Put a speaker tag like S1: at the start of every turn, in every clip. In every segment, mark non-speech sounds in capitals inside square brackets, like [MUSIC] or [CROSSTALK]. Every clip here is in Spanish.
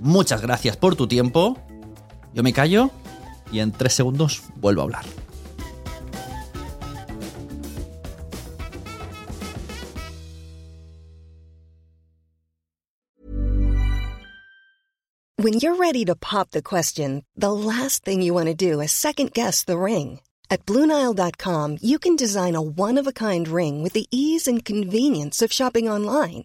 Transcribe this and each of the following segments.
S1: Muchas gracias por tu tiempo. Yo me callo y en tres segundos vuelvo a hablar.
S2: When you're ready to pop the question, the last thing you want to do is second guess the ring. At Bluenile.com, you can design a one of a kind ring with the ease and convenience of shopping online.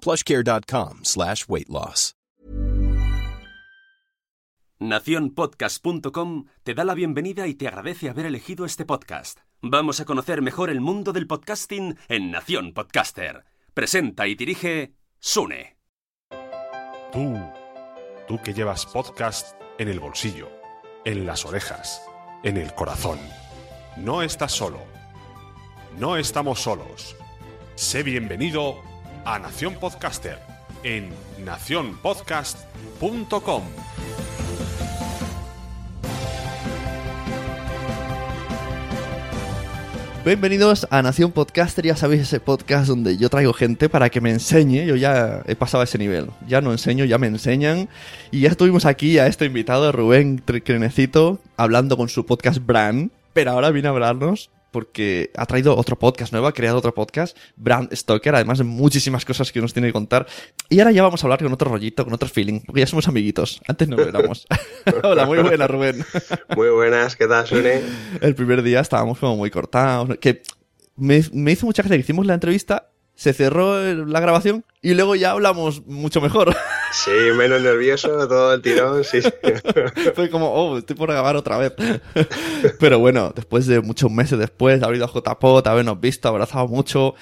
S3: plushcare.com slash weight loss.
S4: Naciónpodcast.com te da la bienvenida y te agradece haber elegido este podcast. Vamos a conocer mejor el mundo del podcasting en Nación Podcaster. Presenta y dirige Sune.
S5: Tú, tú que llevas podcast en el bolsillo, en las orejas, en el corazón. No estás solo. No estamos solos. Sé bienvenido a Nación Podcaster en nacionpodcast.com.
S1: Bienvenidos a Nación Podcaster, ya sabéis ese podcast donde yo traigo gente para que me enseñe, yo ya he pasado a ese nivel, ya no enseño, ya me enseñan. Y ya estuvimos aquí a este invitado, Rubén Crenecito, hablando con su podcast Brand, pero ahora viene a hablarnos porque ha traído otro podcast nuevo, ha creado otro podcast, Brand Stoker, además de muchísimas cosas que nos tiene que contar. Y ahora ya vamos a hablar con otro rollito, con otro feeling, porque ya somos amiguitos. Antes no lo éramos. [LAUGHS] Hola, muy buena, Rubén.
S6: Muy buenas, ¿qué tal, Sune?
S1: El primer día estábamos como muy cortados. Que me, me hizo mucha gracia que hicimos la entrevista, se cerró la grabación y luego ya hablamos mucho mejor.
S6: Sí, menos nervioso, todo el tirón, sí. sí. [LAUGHS]
S1: Fue como, oh, estoy por grabar otra vez. [LAUGHS] Pero bueno, después de muchos meses después, de haber ido a JPOT, habernos visto, abrazado mucho,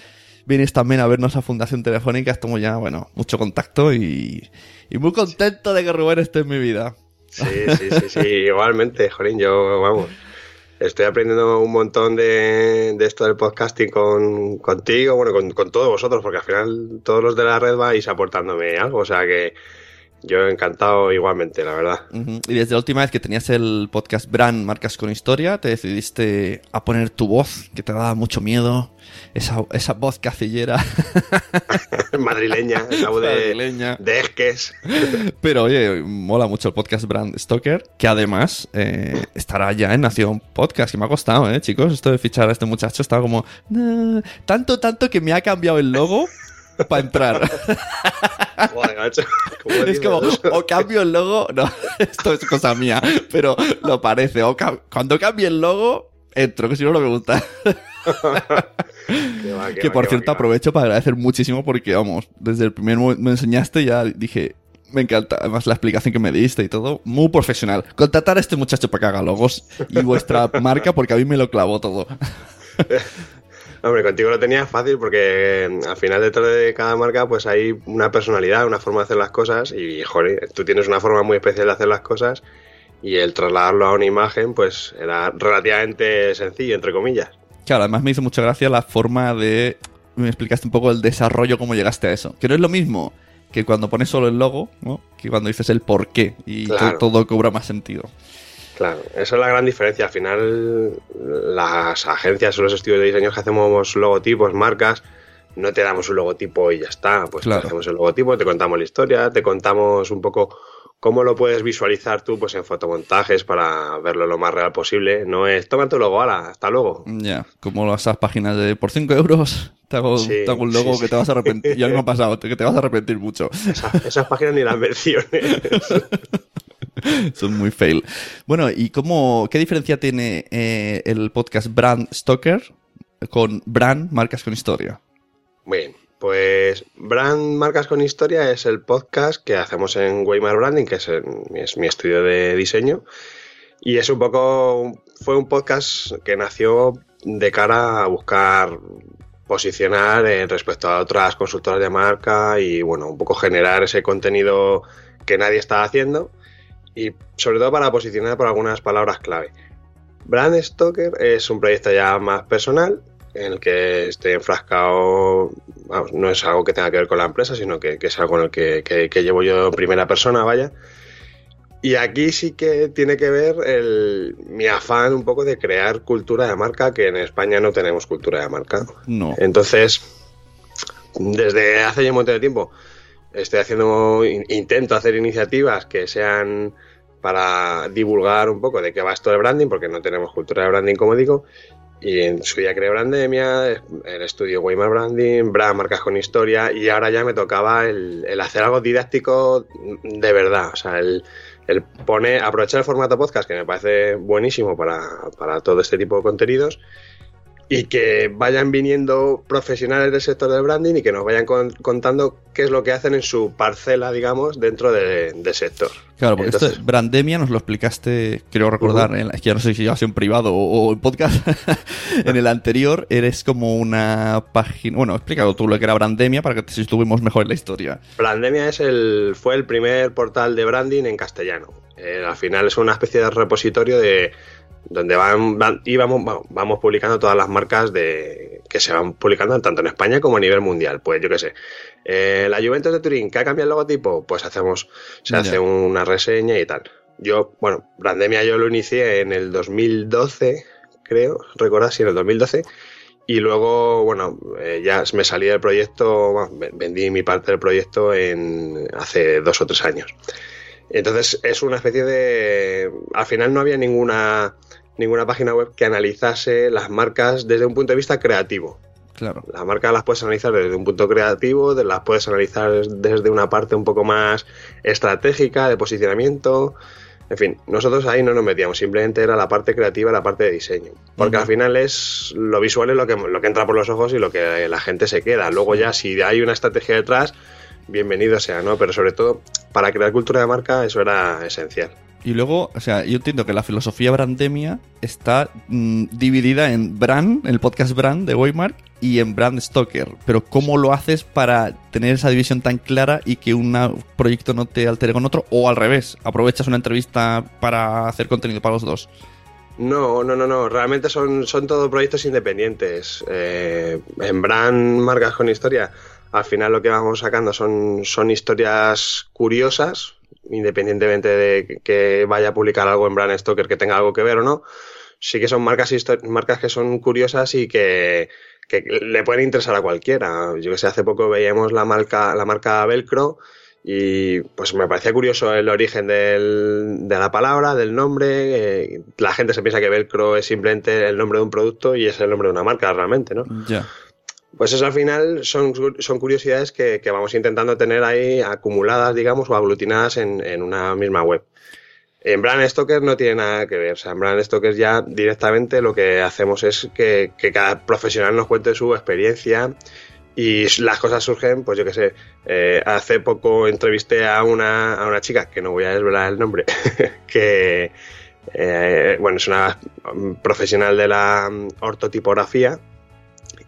S1: vienes también a vernos a Fundación Telefónica, estamos ya, bueno, mucho contacto y, y muy contento de que Rubén esté en mi vida.
S6: Sí, sí, sí, sí, igualmente, Jorín, yo, vamos, estoy aprendiendo un montón de, de esto del podcasting con, contigo, bueno, con, con, todos vosotros, porque al final todos los de la red vais aportándome algo, o sea que yo encantado igualmente, la verdad.
S1: Uh -huh. Y desde la última vez que tenías el podcast Brand Marcas con Historia, te decidiste a poner tu voz, que te daba mucho miedo, esa, esa voz cacillera. [LAUGHS]
S6: Madrileña, esa voz de,
S1: Madrileña.
S6: de esques. [LAUGHS]
S1: Pero oye, mola mucho el podcast Brand Stoker, que además eh, estará ya en Nación Podcast, que me ha costado, ¿eh, chicos? Esto de fichar a este muchacho estaba como... "Nah". Tanto, tanto que me ha cambiado el logo para entrar.
S6: Joder, macho, ¿cómo
S1: Es como, o cambio el logo, no, [LAUGHS] esto es cosa mía, pero lo parece. O cam- cuando cambie el logo, entro, que si no, no me gusta. [LAUGHS]
S6: Qué va, qué
S1: que
S6: va,
S1: por cierto
S6: va.
S1: aprovecho para agradecer muchísimo porque, vamos, desde el primer momento me enseñaste ya dije, me encanta, además la explicación que me diste y todo, muy profesional. Contratar a este muchacho para que haga logos y vuestra [LAUGHS] marca porque a mí me lo clavó todo.
S6: Hombre, contigo lo tenías fácil porque eh, al final detrás de cada marca pues hay una personalidad, una forma de hacer las cosas y, joder, tú tienes una forma muy especial de hacer las cosas y el trasladarlo a una imagen pues era relativamente sencillo, entre comillas.
S1: Claro, además me hizo mucha gracia la forma de... Me explicaste un poco el desarrollo, cómo llegaste a eso. Que no es lo mismo que cuando pones solo el logo, ¿no? que cuando dices el por qué y
S6: Claro.
S1: todo cobra más sentido.
S6: Claro, esa es la gran diferencia. Al final, las agencias o los estudios de diseño que hacemos logotipos, marcas, no te damos un logotipo y ya está. Pues te hacemos el logotipo, te contamos la historia, te contamos un poco cómo lo puedes visualizar tú pues en fotomontajes para verlo lo más real posible. No es, toma tu logo, ala, hasta luego.
S1: Ya, como esas páginas de por 5 euros te hago,
S6: Sí,
S1: te hago un logo
S6: sí,
S1: que te vas a arrepentir. Ya me ha pasado, que te vas a arrepentir mucho.
S6: Esa- esas páginas ni las menciones. [LAUGHS] [LAUGHS]
S1: Son muy fail. Bueno, ¿y cómo, qué diferencia tiene eh, el podcast Brand Stoker con Brand Marcas con Historia?
S6: Bien, pues Brand Marcas con Historia es el podcast que hacemos en Weimar Branding, que es, mi estudio de diseño. Y es un poco, fue un podcast que nació de cara a buscar posicionar eh, respecto a otras consultoras de marca y bueno, un poco generar ese contenido que nadie está haciendo y sobre todo para posicionar por algunas palabras clave. Brand Stoker es un proyecto ya más personal en el que estoy enfrascado, vamos, no es algo que tenga que ver con la empresa, sino que, que es algo en el que, que- que llevo yo en primera persona, vaya. Y aquí sí que tiene que ver el, mi afán un poco de crear cultura de marca, que en España no tenemos cultura de marca.
S1: No.
S6: Entonces, desde hace ya un montón de tiempo, estoy haciendo, in- intento hacer iniciativas que sean para divulgar un poco de qué va esto de branding, porque no tenemos cultura de branding, como digo. Y en su día creé Brandemia, el estudio Weimar Branding, Brand Marcas con Historia, y ahora ya me tocaba el, el hacer algo didáctico de verdad. O sea, el, el poner, aprovechar el formato podcast, que me parece buenísimo para, para todo este tipo de contenidos, y que vayan viniendo profesionales del sector del branding y que nos vayan con- contando qué es lo que hacen en su parcela, digamos, dentro de- del sector.
S1: Claro, porque
S6: Entonces-
S1: esto, Brandemia nos lo explicaste, creo recordar, en la- es que ya no sé si ha sido en privado o, o en podcast. [LAUGHS] en el anterior eres como una página. Bueno, explícalo tú lo que era Brandemia para que estuvimos mejor en la historia.
S6: Brandemia es el, fue el primer portal de branding en castellano. Eh, al final es una especie de repositorio de donde van, van- íbamos, vamos, vamos publicando todas las marcas de que se van publicando tanto en España como a nivel mundial. Pues yo qué sé, eh, la Juventus de Turín, que ha cambiado el logotipo, pues hacemos, se hace una reseña y tal. Yo, bueno, Brandemia yo lo inicié en el 2012, creo, recordad, sí, en el 2012. Y luego, bueno, eh, ya me salí del proyecto, bueno, vendí mi parte del proyecto en hace dos o tres años. Entonces es una especie de... Al final no había ninguna, ninguna página web que analizase las marcas desde un punto de vista creativo.
S1: Claro.
S6: Las marcas las puedes analizar desde un punto creativo, las puedes analizar desde una parte un poco más estratégica, de posicionamiento. En fin, nosotros ahí no nos metíamos, simplemente era la parte creativa, la parte de diseño. Porque al final es lo visual es lo que, lo que entra por los ojos y lo que la gente se queda. Luego ya si hay una estrategia detrás, bienvenido sea, ¿no? Pero sobre todo, para crear cultura de marca eso era esencial.
S1: Y luego, o sea, yo entiendo que la filosofía Brandemia está mm, dividida en Brand, el podcast Brand de Waymark, y en Brand Stoker. Pero ¿cómo lo haces para tener esa división tan clara y que un proyecto no te altere con otro? O al revés, aprovechas una entrevista para hacer contenido para los dos.
S6: No, no, no, no. Realmente son, son todos proyectos independientes. Eh, en Brand Marcas con Historia, al final lo que vamos sacando son, son historias curiosas, independientemente de que vaya a publicar algo en Brand Stoker que tenga algo que ver o no. Sí que son marcas, marcas que son curiosas y que, que le pueden interesar a cualquiera. Yo que sé, hace poco veíamos la marca, la marca Velcro y pues me parecía curioso el origen del- de la palabra, del nombre. eh, la gente se piensa que Velcro es simplemente el nombre de un producto y es el nombre de una marca realmente, ¿no?
S1: Ya.
S6: Pues eso al final son, son curiosidades que, que vamos intentando tener ahí acumuladas, digamos, o aglutinadas en, en una misma web. En Brand Stoker no tiene nada que ver. O sea, en Brand Stoker ya directamente lo que hacemos es que, que cada profesional nos cuente su experiencia y las cosas surgen, pues yo qué sé. eh, hace poco entrevisté a una, a una chica, que no voy a desvelar el nombre, [LAUGHS] que, eh, bueno, es una profesional de la mm, ortotipografía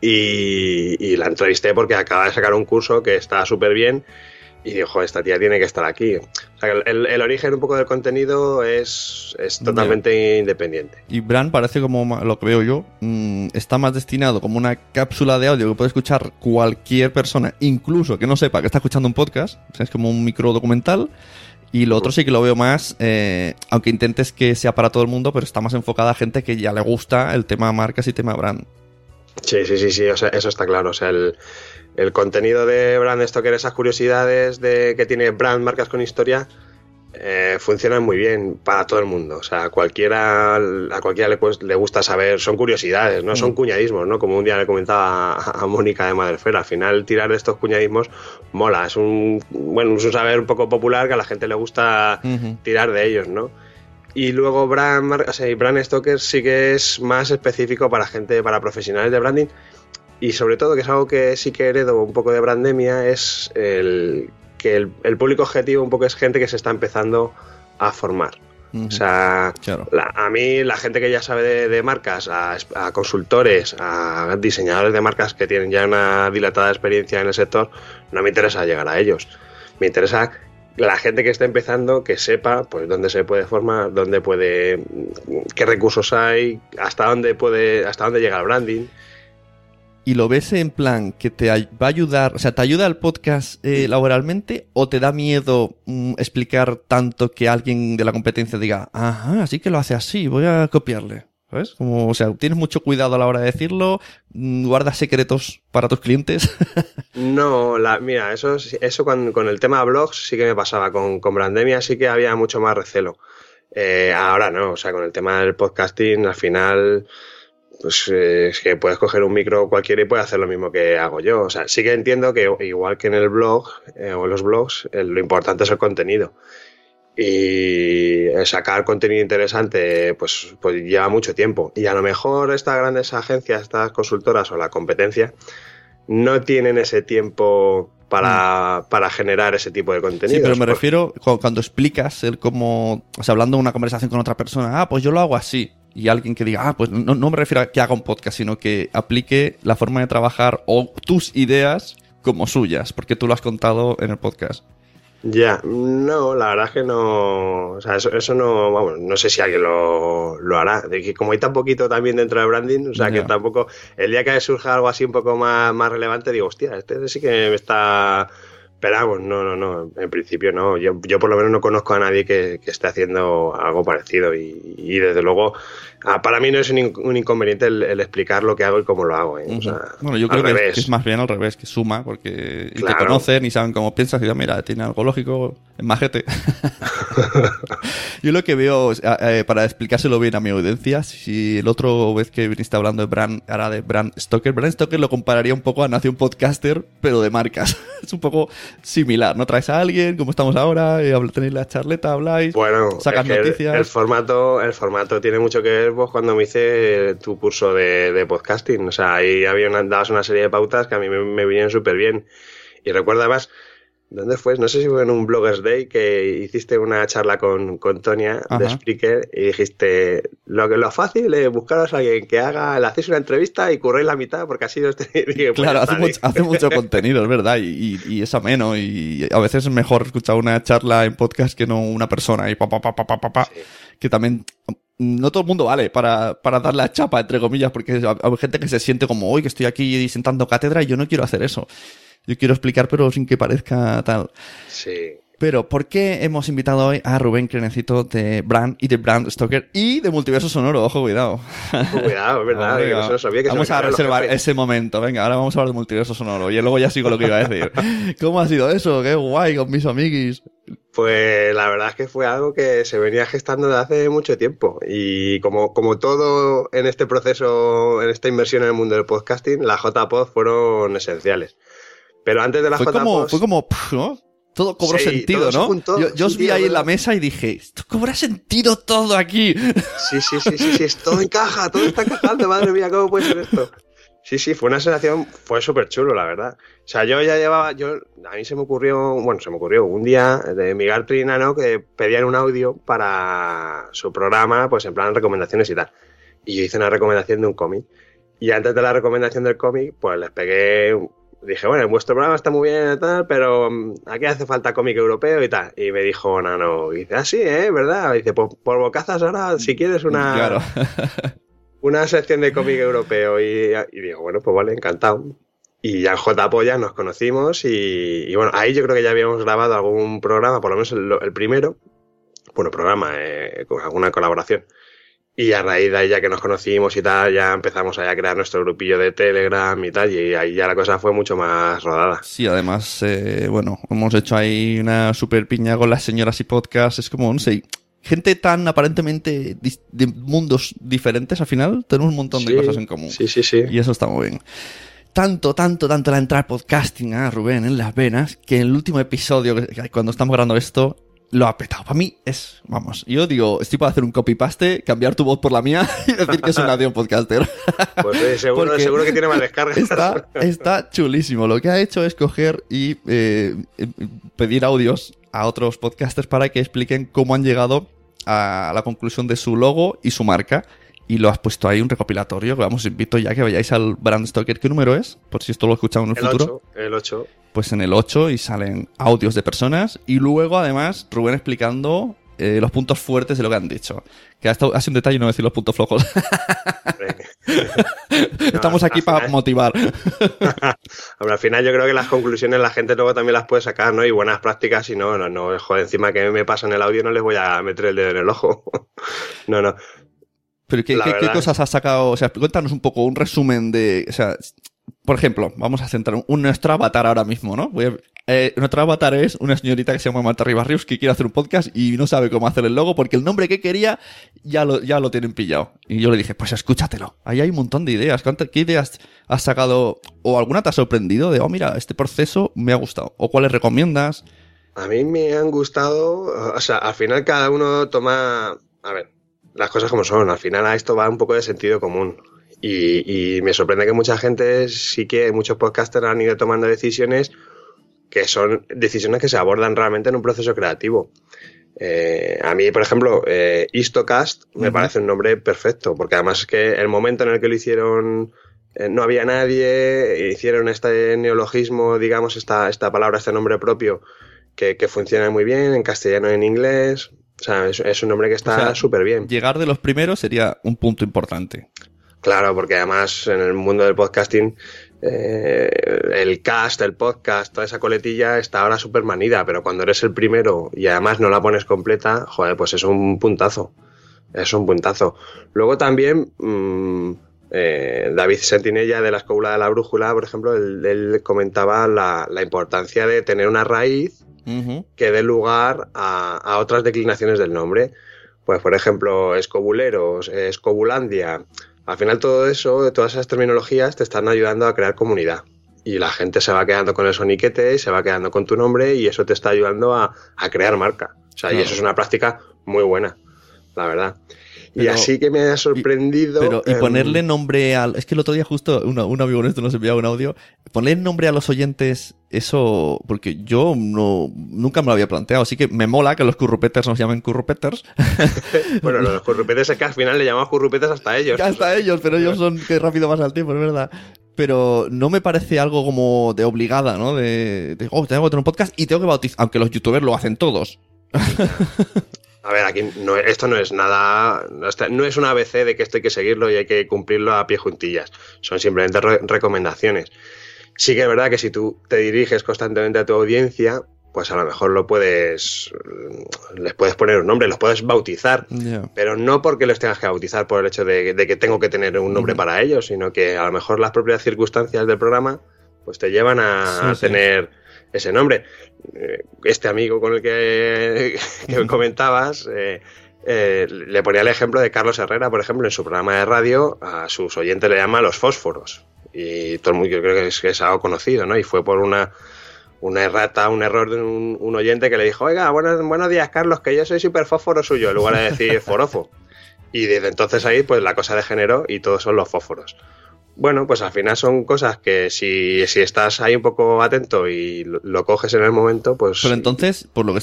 S6: Y, y la entrevisté porque acaba de sacar un curso que está súper bien y dijo, esta tía tiene que estar aquí. O sea, el, el origen un poco del contenido es, es totalmente independiente.
S1: Y Bran parece como lo que veo yo, mmm, está más destinado como una cápsula de audio que puede escuchar cualquier persona, incluso que no sepa que está escuchando un podcast, o sea, es como un micro documental. Y lo otro sí que lo veo más, eh, aunque intentes que sea para todo el mundo, pero está más enfocada a gente que ya le gusta el tema marcas y tema brand.
S6: Sí, sí, sí, sí, o sea, eso está claro. O sea, el, el contenido de Brand Stoker, esas curiosidades de que tiene Brand Marcas con Historia, eh, funcionan muy bien para todo el mundo. O sea, a cualquiera, a cualquiera le, le gusta saber, son curiosidades, no son mm. cuñadismos, ¿no? Como un día le comentaba a, a Mónica de Madrefera, al final tirar de estos cuñadismos mola, es un, bueno, es un saber un poco popular que a la gente le gusta tirar de ellos, ¿no? Y luego Brand, o sea, Brand Stoker sí que es más específico para gente, para profesionales de branding. Y sobre todo, que es algo que sí que heredo un poco de Brandemia, es el que el, el público objetivo un poco es gente que se está empezando a formar. Uh -huh. O sea, claro. la, a mí la gente que ya sabe de, de marcas, a, a, consultores, a diseñadores de marcas que tienen ya una dilatada experiencia en el sector, no me interesa llegar a ellos. Me interesa la gente que está empezando que sepa pues dónde se puede formar, dónde puede, qué recursos hay, hasta dónde puede, hasta dónde llega el branding.
S1: ¿Y lo ves en plan que te va a ayudar, o sea, te ayuda el podcast eh, laboralmente o te da miedo mm, explicar tanto que alguien de la competencia diga, ajá, así que lo hace así, voy a copiarle? ¿Sabes? Como, o sea, tienes mucho cuidado a la hora de decirlo, mm, guardas secretos para tus clientes. [LAUGHS]
S6: no, la, mira, eso, eso con, con, el tema de blogs sí que me pasaba. Con, con Brandemia sí que había mucho más recelo. Eh, ahora no, o sea, con el tema del podcasting, al final, pues eh, es que puedes coger un micro cualquiera y puedes hacer lo mismo que hago yo. O sea, sí que entiendo que igual que en el blog eh, o en los blogs, eh, lo importante es el contenido y sacar contenido interesante pues, pues lleva mucho tiempo. Y a lo mejor estas grandes agencias, estas consultoras o la competencia no tienen ese tiempo para, mm. para generar ese tipo de contenido.
S1: Sí, pero me refiero cuando, cuando, explicas el cómo, o sea, hablando de una conversación con otra persona, ah, pues yo lo hago así. Y alguien que diga, ah, pues no, no me refiero a que haga un podcast, sino que aplique la forma de trabajar o tus ideas como suyas, porque tú lo has contado en el podcast.
S6: Ya, no, la verdad es que no. O sea, eso, eso no. Vamos, no sé si alguien lo, lo, hará. De que como hay tan poquito también dentro de branding, o sea, yeah. que tampoco. El día que surja algo así un poco más, más relevante, digo, hostia, este sí que me está. Pero vamos, no, no, no. En principio no. Yo, yo por lo menos no conozco a nadie que, que esté haciendo algo parecido. Y, y desde luego, Ah, para mí no es un, un inconveniente el, el, explicar lo que hago y cómo lo hago. ¿eh? o sea,
S1: bueno, yo creo que es, que es, más bien al revés, que suma, porque claro. te conocen y saben cómo piensas y ya, mira, tiene algo lógico, es majete. [LAUGHS] yo lo que veo, eh, para explicárselo bien a mi audiencia, si el otro vez que viniste hablando de Brand, ahora de Brand Stoker, Brand Stoker lo compararía un poco a Nación Podcaster, pero de marcas. [LAUGHS] es un poco similar, ¿no? Traes a alguien, como estamos ahora, eh, tenéis la charleta, habláis,
S6: bueno,
S1: sacas noticias.
S6: El, el, formato, el formato tiene mucho que ver vos cuando me hice tu curso de, de podcasting. O sea, ahí había una, dabas una serie de pautas que a mí me, me vinieron súper bien. Y recuerdo además, ¿dónde fue? No sé si fue en un Bloggers Day que hiciste una charla con, con Tonia Ajá. de Spreaker y dijiste, lo que lo fácil es buscaros a alguien que haga, le hacéis una entrevista y curréis la mitad porque así os [LAUGHS] tenéis
S1: Claro, hace mucho, hace mucho, [LAUGHS] contenido, es verdad, y, y, y, es ameno y a veces es mejor escuchar una charla en podcast que no una persona y pa, pa, pa, pa, pa, pa, sí. que también no todo el mundo vale para, para dar la chapa, entre comillas, porque hay gente que se siente como, hoy que estoy aquí sentando cátedra y yo no quiero hacer eso. Yo quiero explicar, pero sin que parezca tal.
S6: Sí.
S1: Pero, ¿por qué hemos invitado hoy a Rubén Crenecito de Brand y de Brand Stoker y de Multiverso Sonoro? Ojo, cuidado.
S6: Cuidado, es verdad. [LAUGHS] que no sabía que
S1: vamos a reservar ese momento. Venga, ahora vamos a hablar de Multiverso Sonoro. Y luego ya sigo lo que iba a decir. [LAUGHS] ¿Cómo ha sido eso? Qué guay con mis amiguis.
S6: Pues la verdad es que fue algo que se venía gestando desde hace mucho tiempo. Y como, como todo en este proceso, en esta inversión en el mundo del podcasting, las JPod fueron esenciales. Pero antes de las
S1: fue. Como, fue como, ¿no? Todo cobró sí, sentido, ¿no? Yo os vi ahí en la mesa y dije, esto cobra sentido todo aquí.
S6: Sí, sí, sí, sí, sí, todo encaja, todo está encajando, madre mía, ¿cómo puede ser esto? Sí, sí, fue una sensación, fue súper chulo, la verdad. O sea, yo ya llevaba, yo, a mí se me ocurrió, bueno, se me ocurrió un día de Miguel Trinano que pedían un audio para su programa, pues en plan recomendaciones y tal. Y yo hice una recomendación de un cómic. Y antes de la recomendación del cómic, pues les pegué dije, bueno, vuestro programa está muy bien y tal, pero mm, aquí hace falta cómic europeo y tal. Y me dijo Nano, y dice, ah, sí, ¿eh? ¿Verdad? Y dice, pues por bocazas ahora, si quieres una, [LAUGHS] [LAUGHS] una sección de cómic europeo. Y, digo, bueno, pues vale, encantado. Y ya en J Polla nos conocimos y, bueno, ahí yo creo que ya habíamos grabado algún programa, por lo menos el, primero. Bueno, programa, eh, con alguna colaboración. Y a raíz de ahí ya que nos conocimos y tal, ya empezamos a crear nuestro grupillo de Telegram y tal, y ahí ya la cosa fue mucho más rodada.
S1: Sí, además, eh, bueno, hemos hecho ahí una super piña con las señoras y podcast, es como, no sé, gente tan aparentemente de mundos diferentes, al final tenemos un montón de cosas en común.
S6: Sí, sí, sí.
S1: Y eso está muy bien tanto, tanto, tanto la entrada podcasting a Rubén en las venas que en el último episodio, cuando estamos grabando esto, lo ha petado. Para mí es, vamos, yo digo, estoy para hacer un copy-paste, cambiar tu voz por la mía [LAUGHS] y decir que es un audio podcaster. [LAUGHS]
S6: Pues seguro, seguro, que tiene más descargas. [LAUGHS]
S1: Está, está, chulísimo. Lo que ha hecho es coger y eh, pedir audios a otros podcasters para que expliquen cómo han llegado a la conclusión de su logo y su marca. Y lo has puesto ahí un recopilatorio. Vamos, invito ya que vayáis al Brand Stoker. ¿Qué número es? Por si esto lo escuchamos en el, futuro.
S6: el 8
S1: pues en el 8 y salen audios de personas y luego además Rubén explicando eh, los puntos fuertes de lo que han dicho. Que ha, sido un detalle no decir los puntos flojos. [LAUGHS] [LAUGHS] Estamos aquí para motivar. [LAUGHS]
S6: al final yo creo que las conclusiones la gente luego también las puede sacar, ¿no? Y buenas prácticas y no, no, no, joder, encima que me pasa en el audio no les voy a meter el dedo en el ojo. no, no.
S1: Pero ¿qué, ¿qué, cosas has sacado? O sea, cuéntanos un poco un resumen de... O sea, por ejemplo, vamos a centrar un, nuestro avatar ahora mismo, ¿no? Eh, nuestro avatar es una señorita que se llama Marta Ribarrius que quiere hacer un podcast y no sabe cómo hacer el logo porque el nombre que quería ya lo, ya lo tienen pillado. Y yo le dije, pues escúchatelo. Ahí hay un montón de ideas. ¿Qué ideas has sacado? ¿O alguna te ha sorprendido de, oh, mira, este proceso me ha gustado? ¿O cuáles recomiendas?
S6: A mí me han gustado, o sea, al final cada uno toma, a ver, las cosas como son. Al final a esto va un poco de sentido común. Y, me sorprende que mucha gente, sí que muchos podcasters han ido tomando decisiones que son decisiones que se abordan realmente en un proceso creativo. Eh, a mí, por ejemplo, eh, Istocast me parece un nombre perfecto, porque además es que el momento en el que lo hicieron eh, no había nadie, hicieron este neologismo, digamos, esta, esta palabra, este nombre propio, que, funciona muy bien en castellano y en inglés. O sea, es, un nombre que está súper bien.
S1: Llegar de los primeros sería un punto importante.
S6: Claro, porque además en el mundo del podcasting eh, el cast, el podcast, toda esa coletilla está ahora súper manida, pero cuando eres el primero y además no la pones completa, joder, pues es un puntazo. Es un puntazo. Luego también mm, eh, David Sentinella de la Escóbula de la Brújula, por ejemplo, él, comentaba la, importancia de tener una raíz que dé lugar a, a, otras declinaciones del nombre. Pues, por ejemplo, escobuleros, escobulandia, al final todo eso, todas esas terminologías te están ayudando a crear comunidad. Y la gente se va quedando con el soniquete y se va quedando con tu nombre y eso te está ayudando a, crear marca. O sea, y eso es una práctica muy buena, la verdad y así que me ha sorprendido.
S1: pero, y ponerle nombre al. Es que el otro día, justo, un amigo nuestro nos enviaba un audio. Ponerle nombre a los oyentes, eso. Porque yo no, nunca me lo había planteado. Así que me mola que los currupeters nos llamen currupeters. [LAUGHS]
S6: bueno, los currupeters es que al final le llamamos currupeters hasta ellos.
S1: Hasta ellos, pero ellos son que rápido más al tiempo, es verdad pero no me parece algo como de obligada, ¿no? De, de, oh, tengo que tener un podcast y tengo que bautizar, aunque los youtubers lo hacen todos. [LAUGHS]
S6: A ver, aquí no, esto no es nada, no es una ABC de que esto hay que seguirlo y hay que cumplirlo a pie juntillas. Son simplemente recomendaciones. Sí que es verdad que si tú te diriges constantemente a tu audiencia, pues a lo mejor lo puedes, les puedes poner un nombre, los puedes bautizar, pero no porque los tengas que bautizar por el hecho de, que tengo que tener un nombre para ellos, sino que a lo mejor las propias circunstancias del programa pues te llevan a, tener ese nombre. Eh, este amigo con el que, [LAUGHS] comentabas eh, eh, le ponía el ejemplo de Carlos Herrera, por ejemplo, en su programa de radio, a sus oyentes le llama los fósforos. Y todo el mundo, yo creo que es, que es algo conocido, ¿no? Y fue por una, una errata, un error de un, oyente que le dijo, oiga, buenos, buenos días, Carlos, que yo soy súper fósforo suyo, en lugar de decir forofo. Y desde entonces ahí, pues la cosa degeneró y todos son los fósforos. Bueno, pues al final son cosas que si, si estás ahí un poco atento y lo, coges en el momento, pues...
S1: Pero entonces, por lo que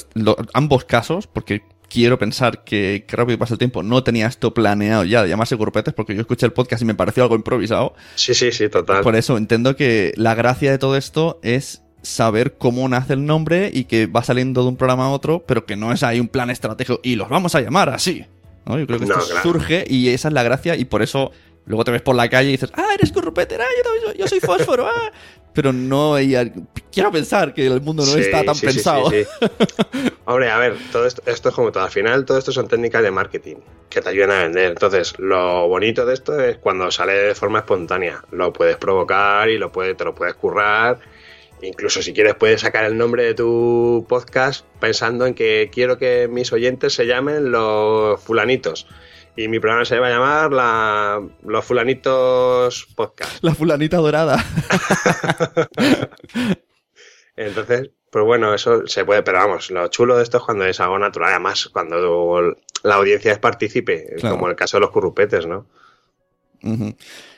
S1: ambos casos, porque quiero pensar que, que rápido pasa el tiempo no tenía esto planeado ya de llamarse grupetes porque yo escuché el podcast y me pareció algo improvisado.
S6: Sí, sí, sí, total.
S1: Por eso entiendo que la gracia de todo esto es saber cómo nace el nombre y que va saliendo de un programa a otro, pero que no es ahí un plan estratégico y los vamos a llamar así. ¿no? Yo creo que
S6: No,
S1: esto
S6: claro.
S1: surge y esa es la gracia y por eso luego te ves por la calle y dices, ah, eres Currupeter, ah, yo, también soy- yo soy fósforo, ah. Pero no hay... Quiero pensar que el mundo no
S6: Sí,
S1: está tan
S6: sí,
S1: pensado.
S6: sí, sí. [LAUGHS] Hombre, a ver, todo esto, esto es como todo. Al final, todo esto son técnicas de marketing que te ayudan a vender. Entonces, lo bonito de esto es cuando sale de forma espontánea. Lo puedes provocar y lo puedes, te lo puedes currar. Incluso si quieres, puedes sacar el nombre de tu podcast pensando en que quiero que mis oyentes se llamen los fulanitos. Y mi programa se va a llamar la, Los Fulanitos Podcast.
S1: La fulanita dorada. [LAUGHS]
S6: Entonces, pues bueno, eso se puede, pero vamos, lo chulo de esto es cuando es algo natural, además cuando la audiencia es partícipe,
S1: Claro.
S6: como el caso de los currupetes, ¿no?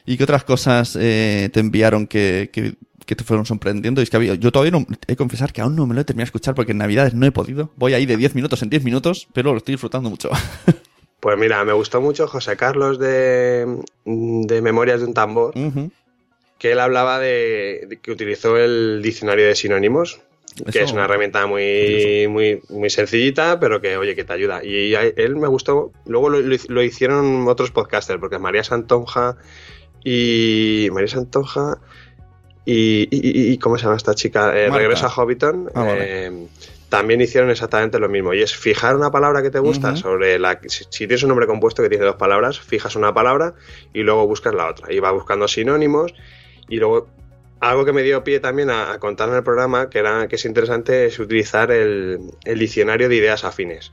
S1: ¿Y qué otras cosas eh, te enviaron que, que, que te fueron sorprendiendo? Y es que había, yo todavía no, he de confesar que aún no me lo he terminado de escuchar porque en Navidades no he podido. Voy ahí de 10 minutos en 10 minutos, pero lo estoy disfrutando mucho. [LAUGHS]
S6: Pues mira, me gustó mucho José Carlos de, de Memorias de un Tambor, que él hablaba de, de que utilizó el diccionario de sinónimos, que es una herramienta muy, muy, muy sencillita, pero que, oye, que te ayuda. Y a él me gustó, luego lo, lo- lo hicieron otros podcasters, porque María Santonja y... María Santonja y, y, y- y- ¿cómo se llama esta chica? Eh. Regresa a Hobbiton.
S1: Ah, vale.
S6: eh, también hicieron exactamente lo mismo. Y es fijar una palabra que te gusta sobre la. Si, si tienes un nombre compuesto que tiene dos palabras, fijas una palabra y luego buscas la otra. Y va buscando sinónimos. Y luego. Algo que me dio pie también a, a contar en el programa, que era que es interesante, es utilizar el, el diccionario de ideas afines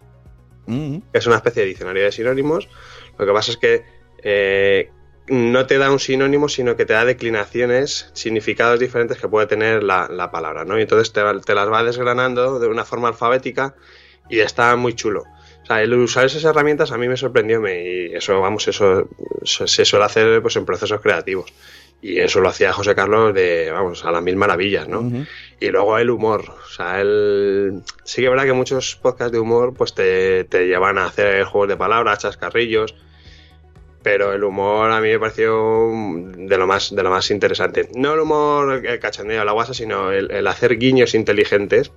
S6: es una especie de diccionario de sinónimos. Lo que pasa es que eh, no te da un sinónimo, sino que te da declinaciones, significados diferentes que puede tener la, la palabra, ¿no? Y entonces te, te las va desgranando de una forma alfabética y está muy chulo. O sea, el usar esas herramientas a mí me sorprendió me- y eso, vamos, eso, se suele hacer pues, en procesos creativos. Y eso lo hacía José Carlos de, vamos, a las mil maravillas, ¿no?
S1: Ujú.
S6: Y luego el humor. O sea, el... sí que es verdad que muchos podcasts de humor pues te, te llevan a hacer juegos de palabras, chascarrillos. Pero el humor a mí me pareció de lo más, de lo más interesante. No el humor, el cachondeo, la guasa, sino el, el hacer guiños inteligentes.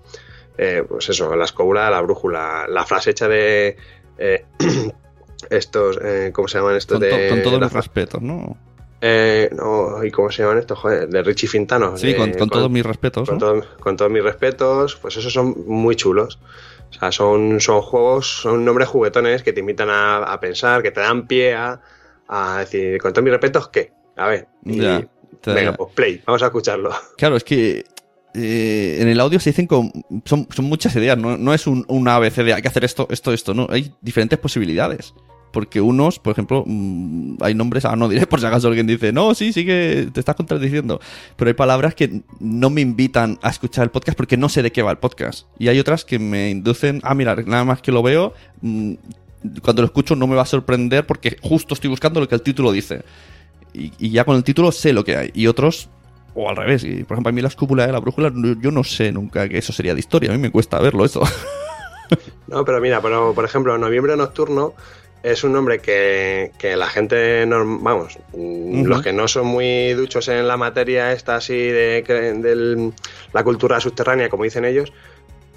S6: Eh, pues eso, la escóbula, la brújula, la frase hecha de eh, [CLEARS THROAT] estos, eh, ¿cómo se llaman estos?
S1: Con,
S6: de,
S1: con todo
S6: la
S1: mi
S6: fra-
S1: respeto, ¿no?
S6: eh, no, ¿y cómo se llaman estos? Joder, de Richie Fintano.
S1: Sí,
S6: de-
S1: con, con todos mis respetos,
S6: con,
S1: ¿no?
S6: todo- con todos mis respetos, pues esos son muy chulos. O sea, son, son juegos, son nombres juguetones que te invitan a, a pensar, que te dan pie a, a decir, con todos mis respetos, ¿qué? A ver. y-
S1: Ya, te-
S6: venga, pues play, vamos a escucharlo. [LAUGHS]
S1: Claro, es que eh, en el audio se dicen con, son, son muchas ideas, no, no es un, una ABC de hay que hacer esto, esto, esto, no, hay diferentes posibilidades. Porque unos, por ejemplo, mm, hay nombres, ah, no diré por si acaso alguien dice, no, sí, sí que te estás contradiciendo. Pero hay palabras que no me invitan a escuchar el podcast porque no sé de qué va el podcast. Y hay otras que me inducen, ah, mira, nada más que lo veo, mm, cuando lo escucho no me va a sorprender porque justo estoy buscando lo que el título dice. Y, y ya con el título sé lo que hay. Y otros o al revés. Y, por ejemplo, a mí la escúpula de la brújula, yo no sé nunca que eso sería de historia. A mí me cuesta verlo eso. [LAUGHS]
S6: No, pero mira, pero por ejemplo, Noviembre Nocturno es un nombre que, que la gente, norm- vamos, los que no son muy duchos en la materia esta así de, que- del- la cultura subterránea, como dicen ellos,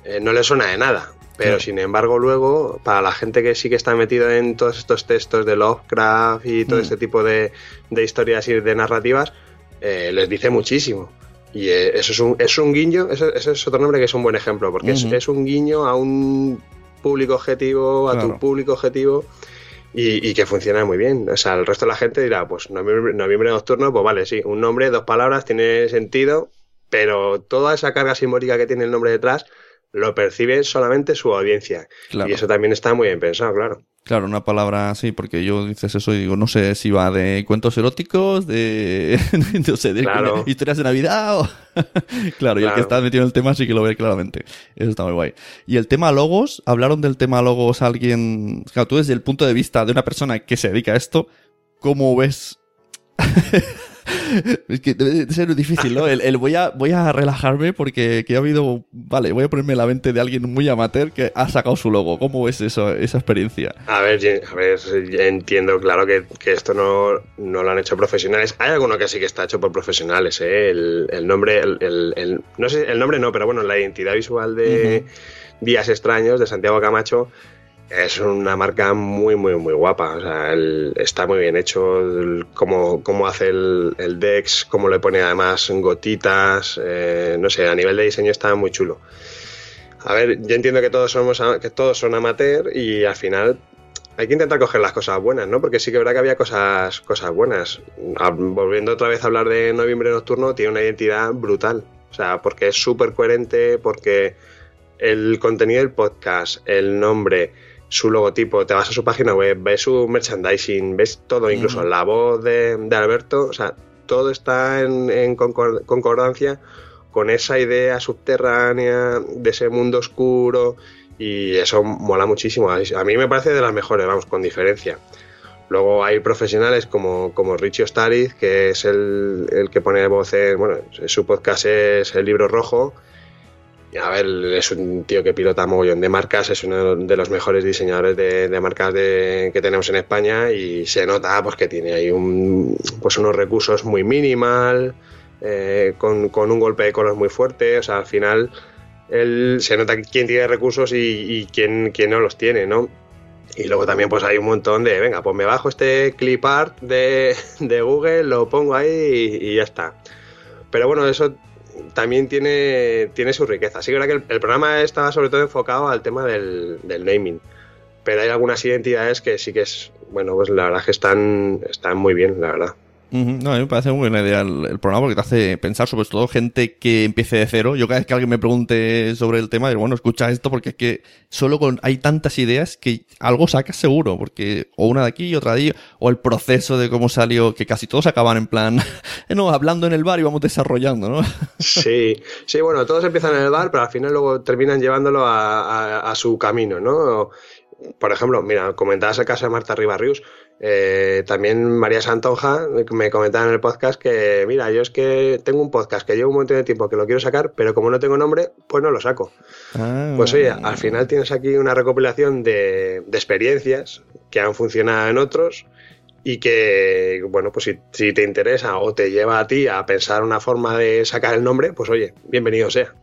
S6: eh, no les suena de nada. Pero sin embargo, luego, para la gente que sí que está metido en todos estos textos de Lovecraft y todo
S1: Mm.
S6: este tipo de, de historias y de narrativas, eh, les dice muchísimo. Y eh, eso es un, es un guiño, eso, eso es otro nombre que es un buen ejemplo, porque es- un guiño a un público objetivo, a
S1: Claro.
S6: tu público objetivo, y, y que funciona muy bien. O sea, el resto de la gente dirá, pues noviembre, noviembre nocturno, pues vale, sí, un nombre, dos palabras, tiene sentido, pero toda esa carga simbólica que tiene el nombre detrás lo percibe solamente su audiencia.
S1: Claro.
S6: Y eso también está muy bien pensado, claro.
S1: Claro, una palabra así, porque yo dices eso y digo, no sé si va de cuentos eróticos, de, [LAUGHS] no sé, de
S6: Claro.
S1: historias de Navidad o... [LAUGHS] claro, y el que
S6: Claro.
S1: está metido en el tema sí que lo ve claramente. Eso está muy guay. Y el tema logos, hablaron del tema logos alguien... Claro, tú desde el punto de vista de una persona que se dedica a esto, ¿cómo ves [LAUGHS] es que debe ser difícil, ¿no? El, voy, a, voy a relajarme porque ha habido. Vale, voy a ponerme la mente de alguien muy amateur que ha sacado su logo. ¿Cómo es eso, esa experiencia?
S6: A ver, a ver entiendo, claro, que, esto no, no, lo han hecho profesionales. Hay alguno que sí que está hecho por profesionales, ¿eh? El, nombre, el, no sé, el nombre no, pero bueno, la identidad visual de Días Extraños de Santiago Camacho es una marca muy, muy, muy guapa. O sea, está muy bien hecho. cómo, cómo, hace el, el, Dex, cómo le pone además gotitas. Eh, no sé, a nivel de diseño está muy chulo. A ver, yo entiendo que todos somos que todos son amateur y al final hay que intentar coger las cosas buenas, ¿no? Porque sí que verdad que había cosas, cosas buenas. Volviendo otra vez a hablar de Noviembre Nocturno, tiene una identidad brutal. O sea, porque es súper coherente, porque el contenido del podcast, el nombre, su logotipo, te vas a su página web, ves su merchandising, ves todo, incluso la voz de, Alberto, o sea, todo está en, concordancia con esa idea subterránea de ese mundo oscuro y eso mola muchísimo. A mí me parece de las mejores, vamos, con diferencia. Luego hay profesionales como, como Richie Ostariz, que es el, el que pone voz en, bueno, su podcast es El Libro Rojo, a ver, es un tío que pilota mogollón de marcas, es uno de los mejores diseñadores de, marcas que tenemos en España y se nota pues, que tiene ahí un, pues, unos recursos muy minimal, eh, con, un golpe de color muy fuerte, o sea, al final él, se nota quién tiene recursos y, quién, quién, no los tiene, ¿no? Y luego también pues hay un montón de, venga, pues me bajo este clip art de, Google, lo pongo ahí y ya está. Pero bueno, eso también tiene, tiene su riqueza. Sí que que el, programa estaba sobre todo enfocado al tema del, del, naming, pero hay algunas identidades que sí que es, bueno, pues la verdad que están, están muy bien, la verdad.
S1: No, a mí me parece muy buena idea el, programa porque te hace pensar sobre todo gente que empiece de cero. Yo cada vez que alguien me pregunte sobre el tema, digo, bueno, escucha esto porque es que solo con hay tantas ideas que algo sacas seguro, porque o una de aquí y otra de allí, o el proceso de cómo salió, que casi todos acaban en plan, [LAUGHS] no, hablando en el bar y vamos desarrollando, ¿no? [LAUGHS]
S6: Sí, sí, bueno, todos empiezan en el bar, pero al final luego terminan llevándolo a, su camino, ¿no? Por ejemplo, mira, comentabas el caso de Marta Ribarrius eh, también María Santonja me comentaba en el podcast que, mira, yo es que tengo un podcast que llevo un montón de tiempo que lo quiero sacar, pero como no tengo nombre, pues no lo saco. Ah. Pues oye, al final tienes aquí una recopilación de, experiencias que han funcionado en otros y que, bueno, pues si, si, te interesa o te lleva a ti a pensar una forma de sacar el nombre, pues oye, bienvenido sea.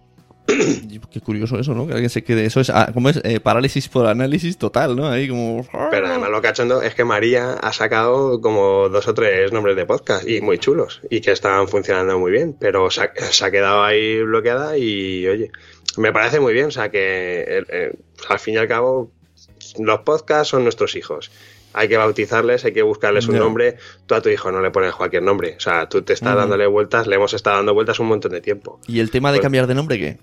S1: Qué curioso eso, ¿no? Que alguien se quede. Eso es, ah, como es? Eh, parálisis por análisis total, ¿no? Ahí como.
S6: Pero además lo cachondo es que María ha sacado como dos o tres nombres de podcast y muy chulos y que están funcionando muy bien, pero se ha, quedado ahí bloqueada y, oye, me parece muy bien. O sea que eh, eh, al fin y al cabo, los podcasts son nuestros hijos hay que bautizarles, hay que buscarles un nombre. Tú a tu hijo no le pones cualquier nombre. O sea, tú te estás dándole vueltas, le hemos estado dando vueltas un montón de tiempo.
S1: ¿Y el tema de pues cambiar de nombre qué?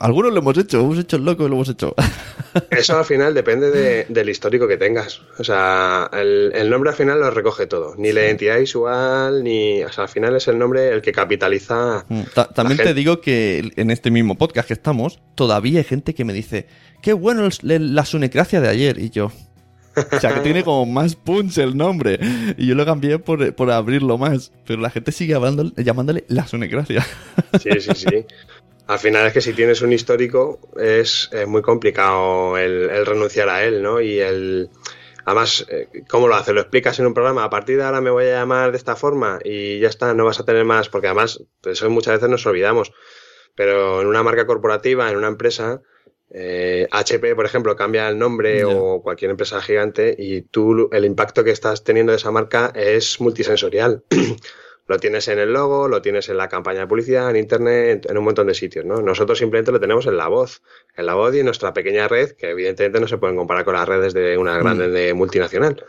S1: Algunos lo hemos hecho, hemos hecho el loco y lo hemos hecho. [LAUGHS]
S6: Eso al final depende del histórico que tengas. O sea, el, nombre al final lo recoge todo. Ni la identidad visual, ni. O sea, al final es el nombre el que capitaliza. Mm,
S1: también te digo que en este mismo podcast que estamos, todavía hay gente que me dice: Qué bueno la sunecracia de ayer. Y yo. O sea, que tiene como más punch el nombre. Y yo lo cambié por, por abrirlo más. Pero la gente sigue hablando, llamándole la sunecracia.
S6: Sí, sí, sí. [LAUGHS] Al final es que si tienes un histórico es, muy complicado el, renunciar a él, ¿no? Y el... Además, eh, ¿cómo lo haces? Lo explicas en un programa, a partir de ahora me voy a llamar de esta forma y ya está, no vas a tener más, porque además, eso muchas veces nos olvidamos. Pero en una marca corporativa, en una empresa, HP, eh, por ejemplo, cambia el nombre o cualquier empresa gigante y tú el impacto que estás teniendo de esa marca es multisensorial. [CLEARS THROAT] Lo tienes en el logo, lo tienes en la campaña de publicidad, en internet, en un montón de sitios, ¿no? Nosotros simplemente lo tenemos en la voz, en la voz y en nuestra pequeña red, que evidentemente no se pueden comparar con las redes de una grande mm. de multinacional.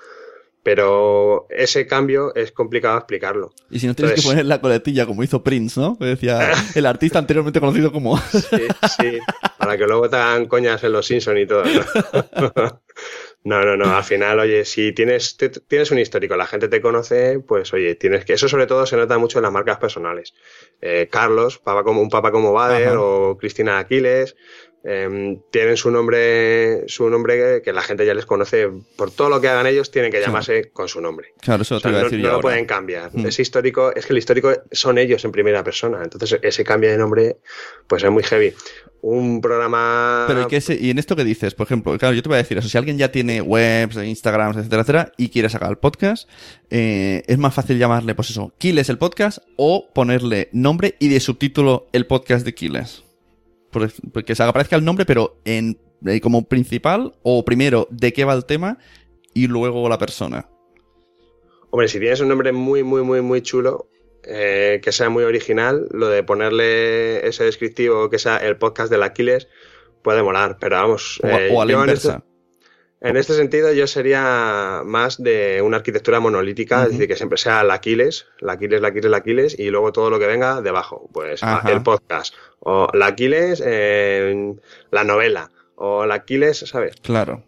S6: Pero ese cambio es complicado explicarlo.
S1: Y si no tienes que poner la coletilla como hizo Prince, ¿no? Que decía [LAUGHS] el artista anteriormente conocido como.
S6: sí, sí. Para que luego te hagan coñas en los Simpsons y todo. ¿no? [LAUGHS] No, no, no. Al final, oye, si tienes, tienes un histórico, la gente te conoce, pues oye, tienes que. Eso sobre todo se nota mucho en las marcas personales. Eh, Carlos, papá como, un papá como Bader o Cristina Aquiles, em, tienen su nombre, su nombre que la gente ya les conoce. Por todo lo que hagan ellos, tienen que llamarse con su nombre.
S1: Claro, eso
S6: O sea,
S1: te iba a
S6: no,
S1: decir
S6: no
S1: yo
S6: lo
S1: ahora.
S6: pueden cambiar.
S1: Mm.
S6: Ese histórico, es que el histórico son ellos en primera persona. Entonces, ese cambio de nombre, pues es muy heavy. Un programa.
S1: Pero ¿y, qué es- y en esto que dices, por ejemplo, claro, yo te voy a decir eso, si alguien ya tiene webs, Instagrams, etcétera, etcétera, y quiere sacar el podcast, eh, es más fácil llamarle, pues eso, Kiles el podcast, o ponerle nombre y de subtítulo el podcast de Kiles. Por- Porque se aparezca el nombre, pero en eh, como principal, o primero de qué va el tema, y luego la persona.
S6: Hombre, si tienes un nombre muy, muy, muy, muy chulo, eh, que sea muy original, lo de ponerle ese descriptivo que sea el podcast del Aquiles puede molar, pero vamos. Eh,
S1: o a la inversa.
S6: En este sentido, yo sería más de una arquitectura monolítica, es decir, que siempre sea el Aquiles, el Aquiles, el Aquiles, el Aquiles, y luego todo lo que venga debajo. Pues
S1: Ajá.
S6: el podcast, o el Aquiles, eh, la novela, o el Aquiles, ¿sabes?
S1: Claro.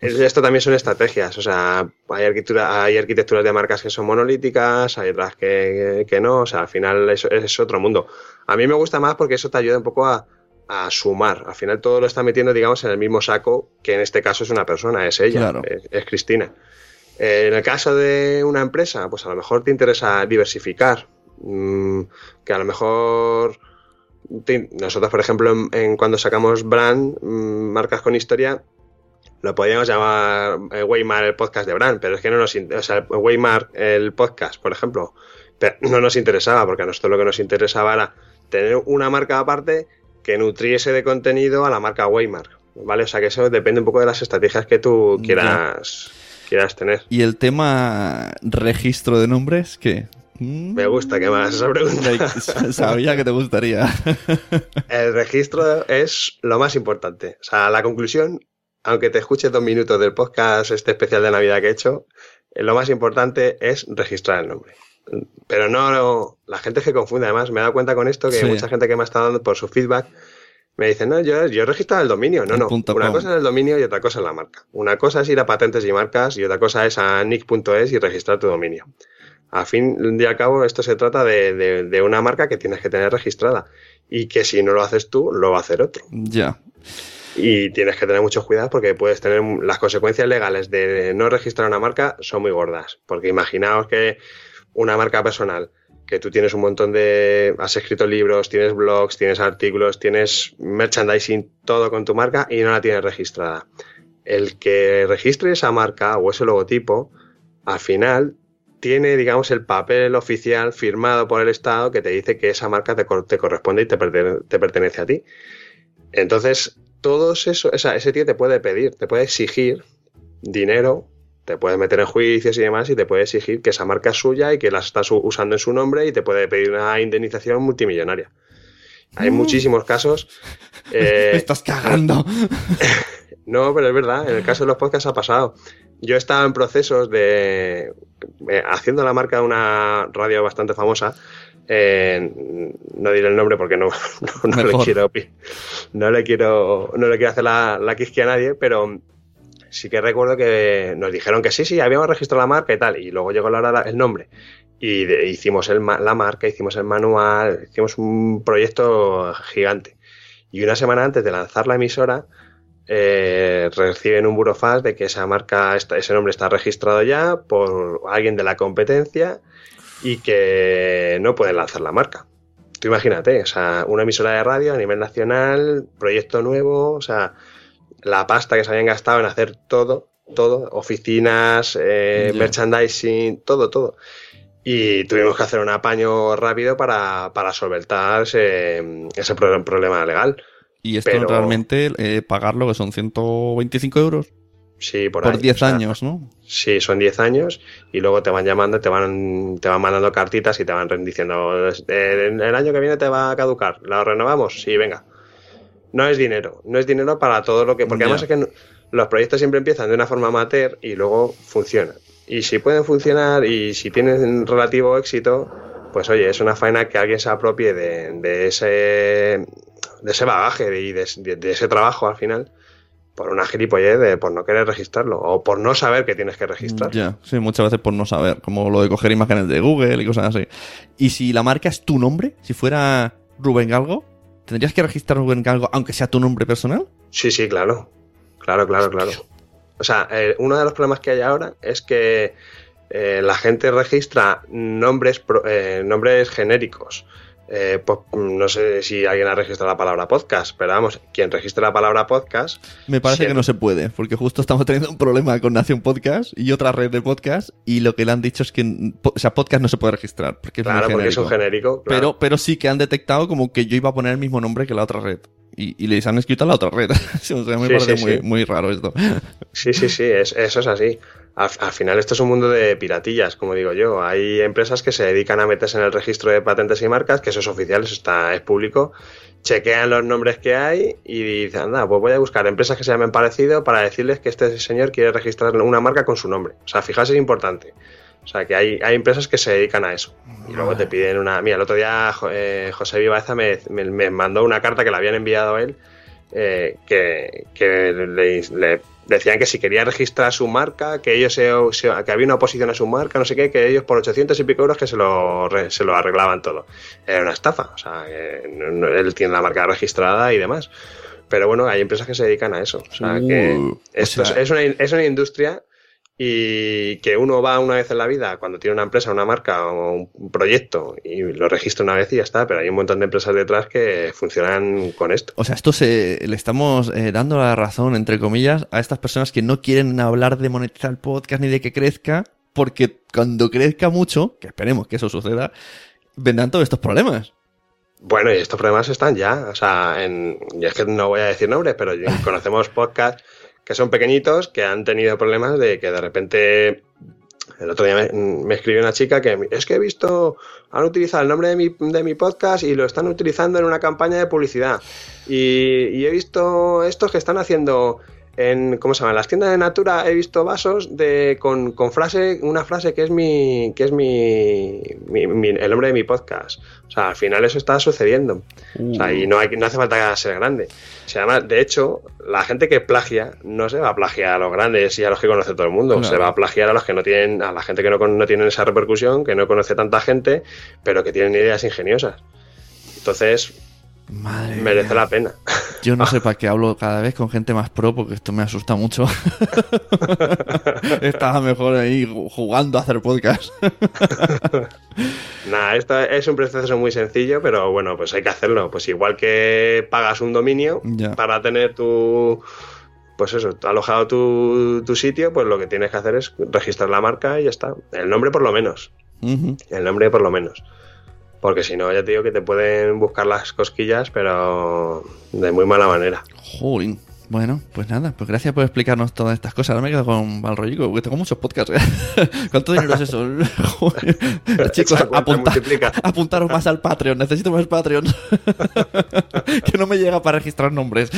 S6: Es- Esto también son estrategias, o sea, hay, arquitectura, hay arquitecturas de marcas que son monolíticas, hay otras que, que no, o sea, al final eso es otro mundo. A mí me gusta más porque eso te ayuda un poco a, a sumar, al final todo lo está metiendo, digamos, en el mismo saco, que en este caso es una persona, es ella,
S1: Claro.
S6: es, es Cristina. Eh, en el caso de una empresa, pues a lo mejor te interesa diversificar, mm, que a lo mejor te- nosotros, por ejemplo, en, en cuando sacamos brand, mm, marcas con historia, lo podríamos llamar eh, Weimar el podcast de brand, pero es que no nos o sea, Weimar el podcast, por ejemplo, pero no nos interesaba, porque a nosotros lo que nos interesaba era tener una marca aparte que nutriese de contenido a la marca Weimar, ¿vale? O sea que eso depende un poco de las estrategias que tú quieras, quieras tener.
S1: ¿Y el tema registro de nombres? ¿Qué? Mm,
S6: Me gusta que me hagas esa pregunta. [LAUGHS]
S1: Sabía que te gustaría. [LAUGHS]
S6: El registro es lo más importante. O sea, la conclusión, aunque te escuches dos minutos del podcast este especial de Navidad que he hecho, eh, lo más importante es registrar el nombre. Pero no, la gente es que confunde. Además, me he dado cuenta con esto que
S1: Sí.
S6: mucha gente que me está dando por su feedback me dice, no, yo, yo he registrado el dominio. No,
S1: El
S6: no. Una
S1: com.
S6: cosa es el dominio y otra cosa es la marca. Una cosa es ir a patentes y marcas y otra cosa es a nick.es y registrar tu dominio. A fin y al cabo, esto se trata de, de- de una marca que tienes que tener registrada y que si no lo haces tú, lo va a hacer otro.
S1: ya.
S6: Y tienes que tener mucho cuidado porque puedes tener las consecuencias legales de no registrar una marca son muy gordas. Porque imaginaos que una marca personal, que tú tienes un montón de. has escrito libros, tienes blogs, tienes artículos, tienes merchandising, todo con tu marca y no la tienes registrada. El que registre esa marca o ese logotipo, al final tiene, digamos, el papel oficial firmado por el Estado que te dice que esa marca te, te corresponde y te, pertene- te pertenece a ti. Entonces, todos eso, o sea, ese tío te puede pedir, te puede exigir dinero, te puede meter en juicios y demás y te puede exigir que esa marca es suya y que la estás usando en su nombre y te puede pedir una indemnización multimillonaria. Hay muchísimos casos. [LAUGHS] eh,
S1: Me estás cagando. [LAUGHS]
S6: no, pero es verdad, en el caso de los podcasts ha pasado. Yo estaba en procesos de. eh, haciendo la marca de una radio bastante famosa. eh, no diré el nombre porque no, [LAUGHS] no, no le quiero. No le quiero. No le quiero hacer la, la quisquia a nadie, pero sí que recuerdo que nos dijeron que sí, sí, habíamos registrado la marca y tal. Y luego llegó la hora el nombre. Y hicimos el, la marca, hicimos el manual, hicimos un proyecto gigante. Y una semana antes de lanzar la emisora, eh, reciben un burofax de que esa marca, ese nombre está registrado ya por alguien de la competencia y que no pueden lanzar la marca. Tú imagínate, o sea, una emisora de radio a nivel nacional, proyecto nuevo, o sea, la pasta que se habían gastado en hacer todo, todo, oficinas, eh, merchandising, todo, todo. Y tuvimos que hacer un apaño rápido para, para solventar ese, ese pro- problema legal.
S1: Y esto
S6: Pero-
S1: realmente, eh, pagarlo, que son 125 euros
S6: Sí, por,
S1: por
S6: ahí,
S1: 10
S6: o sea,
S1: años, ¿no?
S6: Sí, son 10 años y luego te van llamando, te van, te van mandando cartitas y te van diciendo, "Eh, el año que viene te va a caducar, ¿la renovamos? Sí, venga. No es dinero, no es dinero para todo lo que... Porque además es que los proyectos siempre empiezan de una forma amateur y luego funcionan. Y si pueden funcionar y si tienen relativo éxito, pues oye, es una faena que alguien se apropie de, de ese, de ese bagaje y de, de- de ese trabajo al final por una gilipollez de por no querer registrarlo o por no saber que tienes que registrar.
S1: Ya, sí, muchas veces por no saber, como lo de coger imágenes de Google y cosas así. Y si la marca es tu nombre, si fuera Rubén Galgo, ¿Tendrías que registrar en algo, aunque sea tu nombre personal?
S6: Sí, sí, claro. Claro, claro, claro. O sea, eh, uno de los problemas que hay ahora es que eh, la gente registra nombres, eh, nombres genéricos. Eh, pues, no sé si alguien ha registrado la palabra podcast, pero vamos, quien registra la palabra podcast.
S1: Me parece que no se puede, porque justo estamos teniendo un problema con Nación Podcast y otra red de podcast, y lo que le han dicho es que, o sea, podcast no se puede registrar. Porque es
S6: claro, porque es un genérico.
S1: Pero, pero sí que han detectado como que yo iba a poner el mismo nombre que la otra red. Y, les han escrito a la otra red. [LAUGHS] o sea, me parece muy, muy, raro esto.
S6: Sí, sí, sí, eso es así al, final esto es un mundo de piratillas, como digo yo. Hay empresas que se dedican a meterse en el registro de patentes y marcas, que eso es oficial, eso está, es público, chequean los nombres que hay y dicen, anda, pues voy a buscar empresas que se llamen parecido para decirles que este señor quiere registrar una marca con su nombre. O sea, fijarse es importante. O sea, que hay, hay empresas que se dedican a eso. Y luego te piden una... Mira, el otro día eh, José Vivaeza me, me, mandó una carta que le habían enviado a él eh, que, que le, le, decían que si quería registrar su marca, que ellos se, que había una oposición a su marca, no sé qué, que ellos por 800 y pico euros que se lo, se lo arreglaban todo. Era una estafa, o sea, él tiene la marca registrada y demás. Pero bueno, hay empresas que se dedican a eso. O sea, que uh, esto es, una, es una industria y que uno va una vez en la vida cuando tiene una empresa, una marca o un proyecto y lo registra una vez y ya está, pero hay un montón de empresas detrás que funcionan con esto.
S1: O sea, esto se le estamos eh, dando la razón, entre comillas, a estas personas que no quieren hablar de monetizar el podcast ni de que crezca, porque cuando crezca mucho, que esperemos que eso suceda, vendrán todos estos problemas.
S6: Bueno, y estos problemas están ya, o sea, en, y es que no voy a decir nombres, pero [LAUGHS] conocemos podcasts que son pequeñitos, que han tenido problemas de que de repente el otro día me, escribió una chica que es que he visto, han utilizado el nombre de mi, de mi podcast y lo están utilizando en una campaña de publicidad. Y, y he visto estos que están haciendo en ¿cómo se llama? En las tiendas de Natura he visto vasos de con, con frase, una frase que es mi que es mi, el nombre de mi podcast. O sea, al final eso está sucediendo. O sea, y no hay no hace falta ser grande. Se llama, de hecho, la gente que plagia no se va a plagiar a los grandes y a los que conoce todo el mundo, se va a plagiar a los que no tienen a la gente que no, no tienen esa repercusión, que no conoce tanta gente, pero que tienen ideas ingeniosas. Entonces, merece la pena.
S1: Yo no sé [LAUGHS] para qué hablo cada vez con gente más pro porque esto me asusta mucho. [LAUGHS] Estaba mejor ahí jugando a hacer podcast. [LAUGHS]
S6: Nada, esto es un proceso muy sencillo, pero bueno, pues hay que hacerlo. Pues igual que pagas un dominio para tener tu. Pues eso, alojado tu, tu, sitio, pues lo que tienes que hacer es registrar la marca y ya está. El nombre por lo menos. El nombre por lo menos. Porque si no, ya te digo que te pueden buscar las cosquillas, pero de muy mala manera.
S1: Joder. Bueno, pues nada, pues gracias por explicarnos todas estas cosas. Ahora me quedo con Valroyico, porque tengo muchos podcasts. ¿eh? [LAUGHS] ¿Cuánto dinero es eso? [LAUGHS] Chicos, apuntaros más al Patreon. Necesito más Patreon. [LAUGHS] que no me llega para registrar nombres.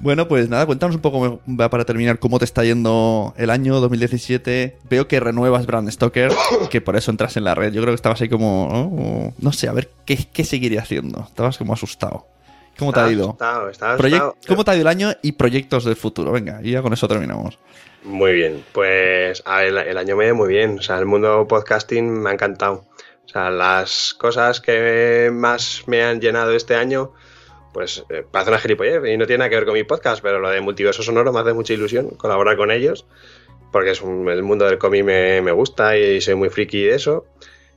S1: bueno, pues nada, cuéntanos un poco para terminar cómo te está yendo el año 2017. Veo que renuevas Brand Stoker, que por eso entras en la red. Yo creo que estabas ahí como, no sé, a ver qué, qué seguiría haciendo. Estabas como asustado. ¿Cómo te ha ido? ¿Cómo te ha ido el año y proyectos del futuro? Venga, y ya con eso terminamos.
S6: Muy bien, pues el, año me ha ido muy bien. O sea, el mundo podcasting me ha encantado. O sea, las cosas que más me han llenado este año pues eh, parece una gilipollez y no tiene nada que ver con mi podcast, pero lo de multiverso sonoro me hace mucha ilusión colaborar con ellos, porque es el mundo del cómic me, me, gusta y soy muy friki de eso.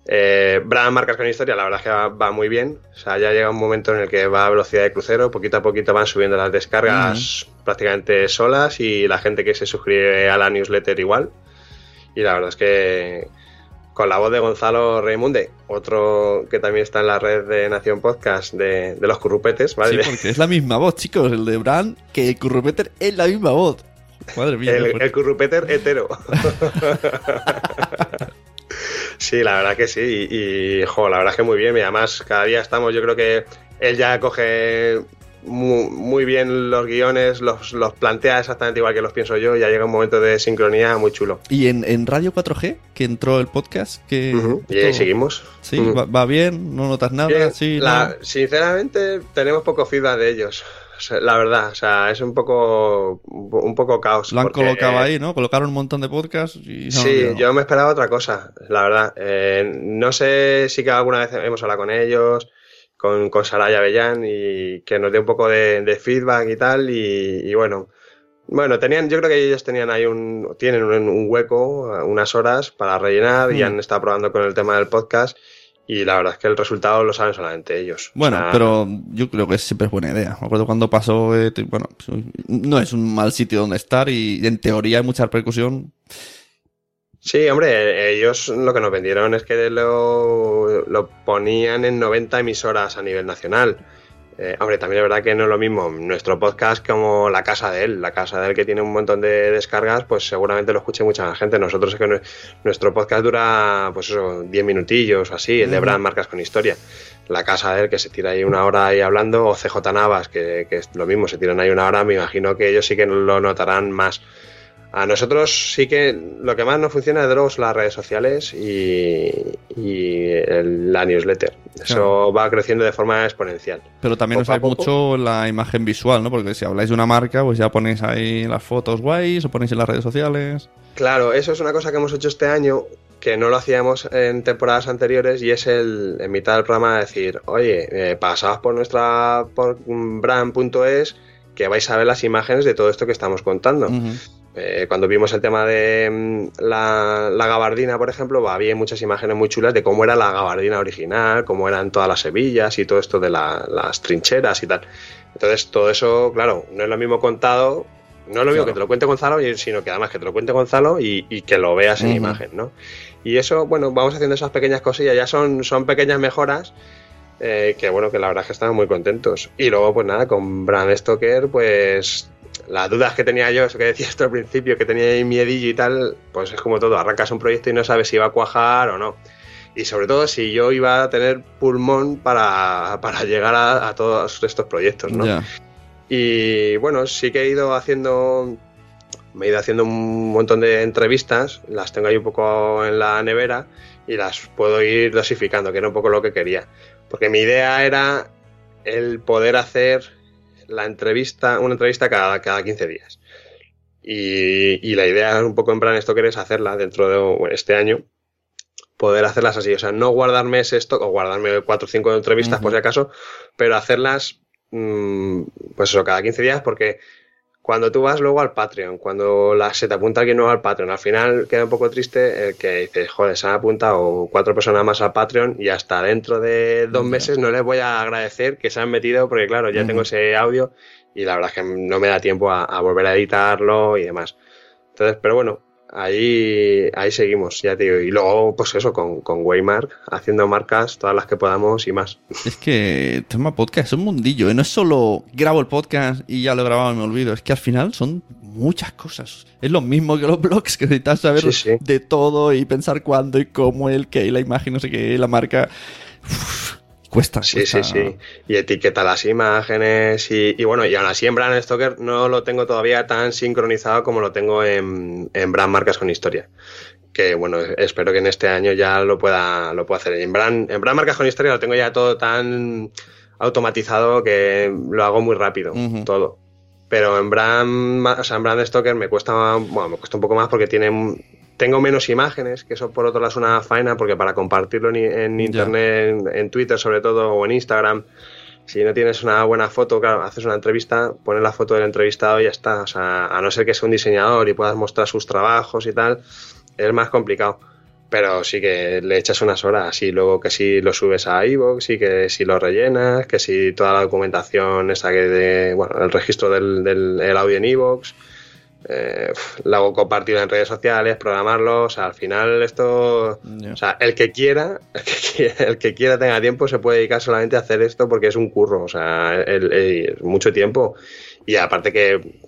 S6: Eh, Brand Marcas con Historia, la verdad es que va, muy bien. O sea, ya llega un momento en el que va a velocidad de crucero, poquito a poquito van subiendo las descargas prácticamente solas y la gente que se suscribe a la newsletter igual. Y la verdad es que con la voz de Gonzalo Raimunde, otro que también está en la red de Nación Podcast de, los currupetes, ¿vale?
S1: Sí, porque es la misma voz, chicos, el de Bran, que el currupeter es la misma voz.
S6: Madre mía. El, el currupeter hetero. [LAUGHS] sí, la verdad que sí. Y, la verdad es que muy bien. Y además, cada día estamos, yo creo que él ya coge muy, bien los guiones, los, los, plantea exactamente igual que los pienso yo, ya llega un momento de sincronía muy chulo.
S1: ¿Y en, Radio 4G, que entró el podcast? que
S6: Y ahí seguimos.
S1: Sí, va, bien, no notas nada. Sí,
S6: Sinceramente, tenemos poco feedback de ellos. La verdad, o sea, es un poco un poco caos.
S1: Lo han colocado ahí, ¿no? Colocaron un montón de podcasts y...
S6: Sí, yo me esperaba otra cosa, la verdad. Eh, no sé si que alguna vez hemos hablado con ellos, con, con Saraya Bellán y que nos dé un poco de, de feedback y tal. Y, y, bueno, bueno, tenían, yo creo que ellos tenían ahí un, tienen un, un hueco, unas horas para rellenar y han estado probando con el tema del podcast. Y la verdad es que el resultado lo saben solamente ellos.
S1: Bueno,
S6: O sea,
S1: pero yo creo que siempre es buena idea. Me acuerdo cuando pasó, eh, bueno, pues, no es un mal sitio donde estar y en teoría hay mucha repercusión.
S6: Sí, hombre, ellos lo que nos vendieron es que lo, lo ponían en 90 emisoras a nivel nacional. Eh, hombre, también es verdad que no es lo mismo nuestro podcast como la casa de él. La casa de él que tiene un montón de descargas, pues seguramente lo escuche mucha más gente. Nosotros es que nue- nuestro podcast dura, pues eso, 10 minutillos o así, el de. Brand Marcas con Historia. La casa de él que se tira ahí una hora ahí hablando, o CJ Navas, que, que es lo mismo, se tiran ahí una hora, me imagino que ellos sí que lo notarán más. A nosotros sí que lo que más nos funciona de luego son las redes sociales y, y el- la newsletter. Eso
S1: Claro.
S6: va creciendo de forma exponencial.
S1: Pero también
S6: Poco poco.
S1: mucho la imagen visual, ¿no? Porque si habláis de una marca, pues ya ponéis ahí las fotos guays o ponéis en las redes sociales.
S6: Claro, eso es una cosa que hemos hecho este año que no lo hacíamos en temporadas anteriores y es el en mitad del programa decir, oye, eh, pasaos por nuestra por brand.es que vais a ver las imágenes de todo esto que estamos contando.
S1: Ujú.
S6: Eh, cuando vimos el tema de mm, la, la gabardina, por ejemplo, había muchas imágenes muy chulas de cómo era la gabardina original, cómo eran todas las hebillas y todo esto de la- las trincheras y tal. Entonces, todo eso, claro, no es lo mismo contado, no es lo mismo
S1: Claro.
S6: que te lo cuente Gonzalo, sino que además que te lo cuente Gonzalo y, y que lo veas en imagen, ¿no? Y eso, bueno, vamos haciendo esas pequeñas cosillas, ya son, son pequeñas mejoras. eh, que bueno, que la verdad es que estamos muy contentos. Y luego, pues nada, con Brand Stoker, pues las dudas que tenía yo, eso que decías tú al principio, que tenía ahí miedillo y tal, pues es como todo, arrancas un proyecto y no sabes si va a cuajar o no. Y sobre todo si yo iba a tener pulmón para, para llegar a, a todos estos proyectos, ¿no? Y bueno, sí que he ido haciendo, me he ido haciendo un montón de entrevistas, las tengo ahí un poco en la nevera y las puedo ir dosificando, que era un poco lo que quería. Porque mi idea era el poder hacer la entrevista, una entrevista cada, cada 15 días. Y, y la idea un poco en Brand Stoker es hacerla dentro de bueno, este año, poder hacerlas así, o sea, no guardarme ese stock o guardarme cuatro o cinco entrevistas por si acaso, pero hacerlas, mm, pues eso, cada 15 días, porque cuando tú vas luego al Patreon, cuando la, se te apunta alguien nuevo al Patreon, al final queda un poco triste el que dices, joder, se han apuntado cuatro personas más al Patreon y hasta dentro de dos meses no les voy a agradecer que se han metido, porque claro, ya tengo ese audio y la verdad es que no me da tiempo a, a volver a editarlo y demás. Entonces, pero bueno, ahí, ahí seguimos, ya te digo. Y luego, pues eso, con, con Waymark, haciendo marcas, todas las que podamos y más.
S1: Es que el tema podcast es un mundillo, ¿eh? No es solo grabo el podcast y ya lo he grabado y me olvido. Es que al final son muchas cosas. Es lo mismo que los blogs, que necesitas saber
S6: Sí, sí.
S1: de todo y pensar cuándo y cómo, el qué, la imagen, no sé qué, la marca. Uf, cuesta,
S6: Sí,
S1: cuesta.
S6: sí, sí. Y etiqueta las imágenes y, y bueno, y aún así en Brand Stoker no lo tengo todavía tan sincronizado como lo tengo en, en Brand Marcas con Historia. Que bueno, espero que en este año ya lo pueda, lo pueda hacer. En Brand, en Brand Marcas con Historia lo tengo ya todo tan automatizado que lo hago muy rápido, todo. Pero en Brand, o sea, en Brand Stoker me cuesta, bueno, me cuesta un poco más porque tiene, tengo menos imágenes, que eso por otro lado es una faena, porque para compartirlo en, en internet, en, en Twitter sobre todo, o en Instagram, si no tienes una buena foto, claro, haces una entrevista, pones la foto del entrevistado y ya está. O sea, a no ser que sea un diseñador y puedas mostrar sus trabajos y tal, es más complicado. Pero sí que le echas unas horas y luego que si lo subes a iVoox y que si lo rellenas, que si toda la documentación esa que de, bueno, el registro del, del el audio en iVoox, eh, luego compartirlo en redes sociales, programarlo, o sea, al final esto, o sea, el que quiera, [LAUGHS] el que quiera, el que quiera tenga tiempo se puede dedicar solamente a hacer esto porque es un curro, o sea, el- mucho tiempo y aparte que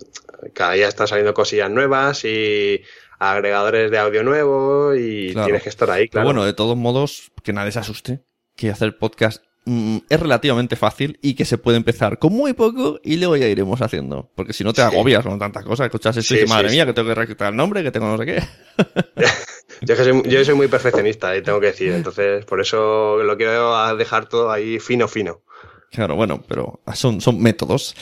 S6: cada día están saliendo cosillas nuevas y agregadores de audio nuevo y
S1: Claro.
S6: tienes que estar ahí,
S1: Pero
S6: claro.
S1: bueno, de todos modos, que nadie se asuste, que hacer podcast mm, es relativamente fácil y que se puede empezar con muy poco y luego ya iremos haciendo. Porque si no te
S6: Sí.
S1: agobias con tantas cosas, escuchas esto y dices, madre
S6: sí,
S1: mía, que tengo que rectificar el nombre, que tengo no sé qué. [LAUGHS]
S6: Yo, que soy, yo soy muy perfeccionista, y tengo que decir, entonces por eso lo quiero dejar todo ahí fino, fino.
S1: Claro, bueno, pero son, son métodos.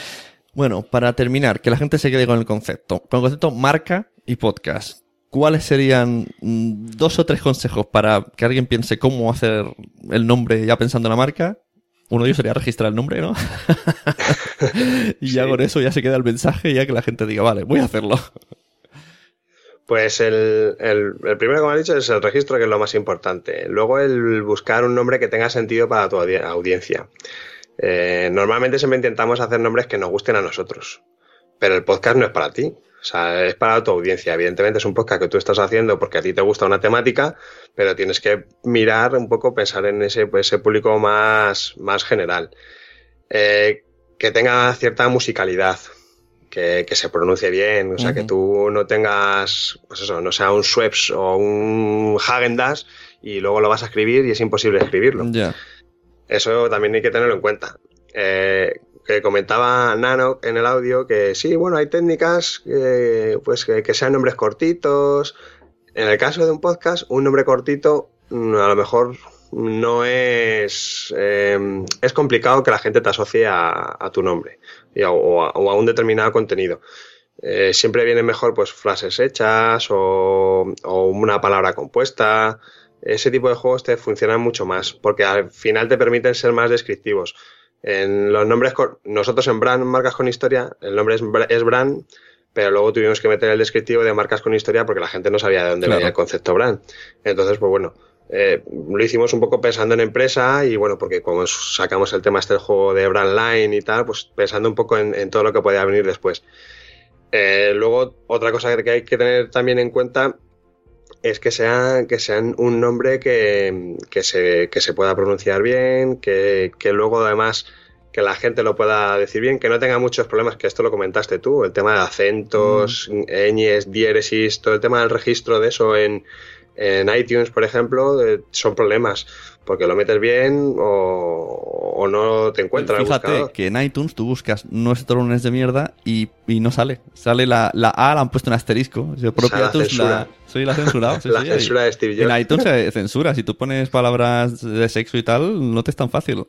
S1: Bueno, para terminar, que la gente se quede con el concepto. Con el concepto marca y podcast. ¿Cuáles serían mm, dos o tres consejos para que alguien piense cómo hacer el nombre ya pensando en la marca? Uno de ellos sería registrar el nombre, ¿no? [LAUGHS] y ya con eso ya se queda el mensaje, ya que la gente diga, vale, voy a hacerlo.
S6: Pues el, primero que me has dicho es el registro, que es lo más importante. Luego el buscar un nombre que tenga sentido para tu audiencia. Eh, normalmente siempre intentamos hacer nombres que nos gusten a nosotros, pero el podcast no es para ti. O sea, es para tu audiencia. Evidentemente es un podcast que tú estás haciendo porque a ti te gusta una temática, pero tienes que mirar un poco, pensar en ese, ese público más, más general. Eh, que tenga cierta musicalidad, que, se pronuncie bien, o sea, que tú no tengas, pues eso, no sea un Schweppes o un Hagendas y luego lo vas a escribir y es imposible escribirlo. Eso también hay que tenerlo en cuenta. Eh, que comentaba Nano en el audio que sí, bueno, hay técnicas pues que, sean nombres cortitos. En el caso de un podcast, un nombre cortito mm, a lo mejor no es... Eh, es complicado que la gente te asocie a tu nombre o, a, un determinado contenido. Eh, siempre viene mejor pues frases hechas o, una palabra compuesta. Ese tipo de juegos te funcionan mucho más porque al final te permiten ser más descriptivos. En los nombres, nosotros en Brand, marcas con historia, el nombre es, Brand, pero luego tuvimos que meter el descriptivo de marcas con historia porque la gente no sabía de dónde venía el concepto Brand. Entonces, pues bueno, eh, lo hicimos un poco pensando en empresa y bueno, porque como sacamos el tema este del juego de Brand Line y tal, pues pensando un poco en, todo lo que podía venir después. Eh, luego, otra cosa que hay que tener también en cuenta es que sean, que sean un nombre que, se, que se pueda pronunciar bien, que, luego además que la gente lo pueda decir bien, que no tenga muchos problemas, que esto lo comentaste tú, el tema de acentos, mm. ñes, diéresis, todo el tema del registro de eso en, en iTunes, por ejemplo, son problemas, porque lo metes bien o, no te encuentras.
S1: Fíjate que en iTunes tú buscas nuestro lunes de mierda y, no sale. Sale la, la, A, la han puesto en asterisco. Yo propio iTunes la, soy la censurado. [LAUGHS]
S6: la censura de Steve Jobs.
S1: En iTunes se [LAUGHS] censura. Si tú pones palabras de sexo y tal, no te es tan fácil.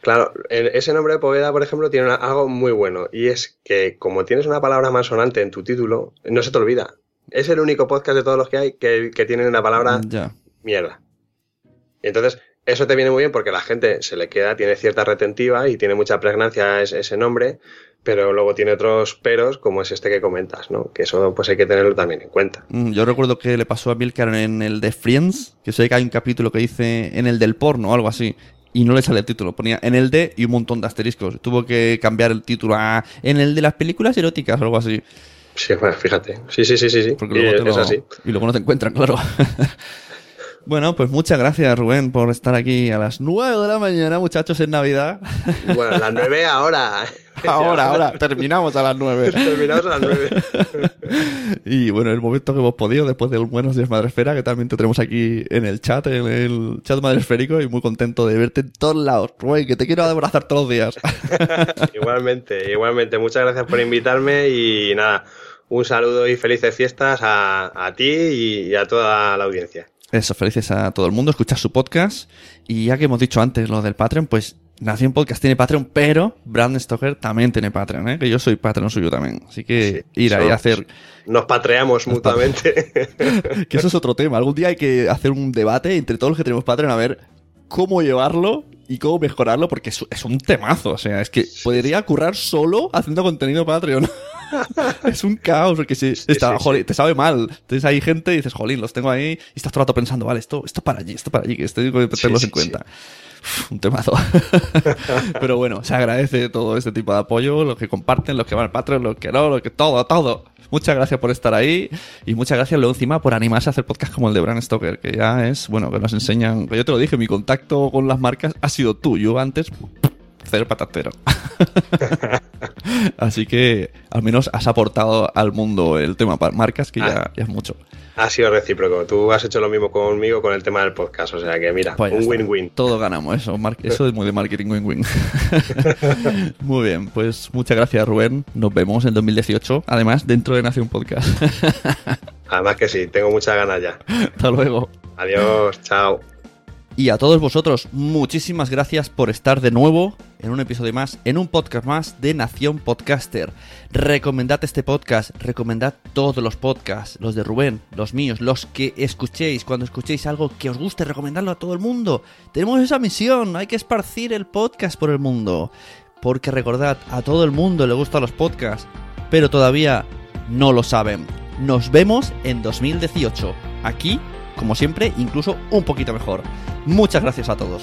S6: Claro, ese nombre de Poveda, por ejemplo, tiene algo muy bueno y es que como tienes una palabra más sonante en tu título, no se te olvida. Es el único podcast de todos los que hay que, que tienen una palabra mierda. entonces, eso te viene muy bien porque la gente se le queda, tiene cierta retentiva y tiene mucha pregnancia ese, ese nombre, pero luego tiene otros peros, como es este que comentas, ¿no? Que eso pues hay que tenerlo también en cuenta.
S1: Mm, yo recuerdo que le pasó a Milcar en el de Friends, que sé que hay un capítulo que dice en el del porno o algo así, y no le sale el título. Ponía en el de y un montón de asteriscos. Tuvo que cambiar el título a en el de las películas eróticas o algo así.
S6: Sí, bueno, fíjate. Sí, sí, sí, sí. sí.
S1: Porque luego es así. Y luego no te encuentran, claro. [LAUGHS] Bueno, pues muchas gracias, Rubén, por estar aquí a las 9 de la mañana, muchachos, en Navidad.
S6: Bueno, a las 9 ahora. [LAUGHS]
S1: Ahora, ahora, terminamos a las 9. [LAUGHS]
S6: terminamos a las 9. [LAUGHS]
S1: y bueno, el momento que hemos podido, después del Buenos Días Madresfera, que también te tenemos aquí en el chat, en el chat madresférico, y muy contento de verte en todos lados. Rubén, que te quiero abrazar todos los días.
S6: igualmente, igualmente. Muchas gracias por invitarme y nada, un saludo y felices fiestas a, ti y a toda la audiencia.
S1: Eso, felices a todo el mundo, escuchar su podcast. Y ya que hemos dicho antes lo del Patreon, pues Nación Podcast tiene Patreon, pero Brandon Stoker también tiene Patreon, ¿eh? que yo soy Patreon suyo también. Así que ir ahí a hacer.
S6: Nos patreamos mutuamente. [LAUGHS]
S1: que eso es otro tema. Algún día hay que hacer un debate entre todos los que tenemos Patreon a ver cómo llevarlo y cómo mejorarlo, porque es, un temazo. O sea, es que podría currar solo haciendo contenido Patreon. [LAUGHS] es un caos, porque si está, te sabe mal. Entonces hay gente y dices, jolín, los tengo ahí, y estás todo el rato pensando, vale, esto, esto para allí, esto para allí, que esto tengo que tenerlos en cuenta. un temazo. [LAUGHS] Pero bueno, se agradece todo este tipo de apoyo, los que comparten, los que van al Patreon, los que no, los que todo, todo. Muchas gracias por estar ahí y muchas gracias luego encima por animarse a hacer podcast como el de Bran Stoker, que ya es, bueno, que nos enseñan, yo te lo dije, mi contacto con las marcas ha sido tú, yo antes cero patatero. [LAUGHS] Así que al menos has aportado al mundo el tema marcas, que ya, ah. es mucho.
S6: Ha sido recíproco. Tú has hecho lo mismo conmigo con el tema del podcast. O sea que mira, pues un win-win.
S1: Todo ganamos eso. [LAUGHS] Eso es muy de marketing win-win. [LAUGHS] muy bien. Pues muchas gracias, Rubén. Nos vemos en 2018. Además, dentro de Nación Podcast.
S6: Además que sí. Tengo muchas ganas ya.
S1: Hasta luego.
S6: Adiós. Chao.
S1: Y a todos vosotros, muchísimas gracias por estar de nuevo en un episodio más, en un podcast más de Nación Podcaster. Recomendad este podcast, recomendad todos los podcasts, los de Rubén, los míos, los que escuchéis. Cuando escuchéis algo que os guste, recomendadlo a todo el mundo. Tenemos esa misión, hay que esparcir el podcast por el mundo. Porque recordad, a todo el mundo le gustan los podcasts, pero todavía no lo saben. Nos vemos en 2018, aquí como siempre, incluso un poquito mejor. Muchas gracias a todos.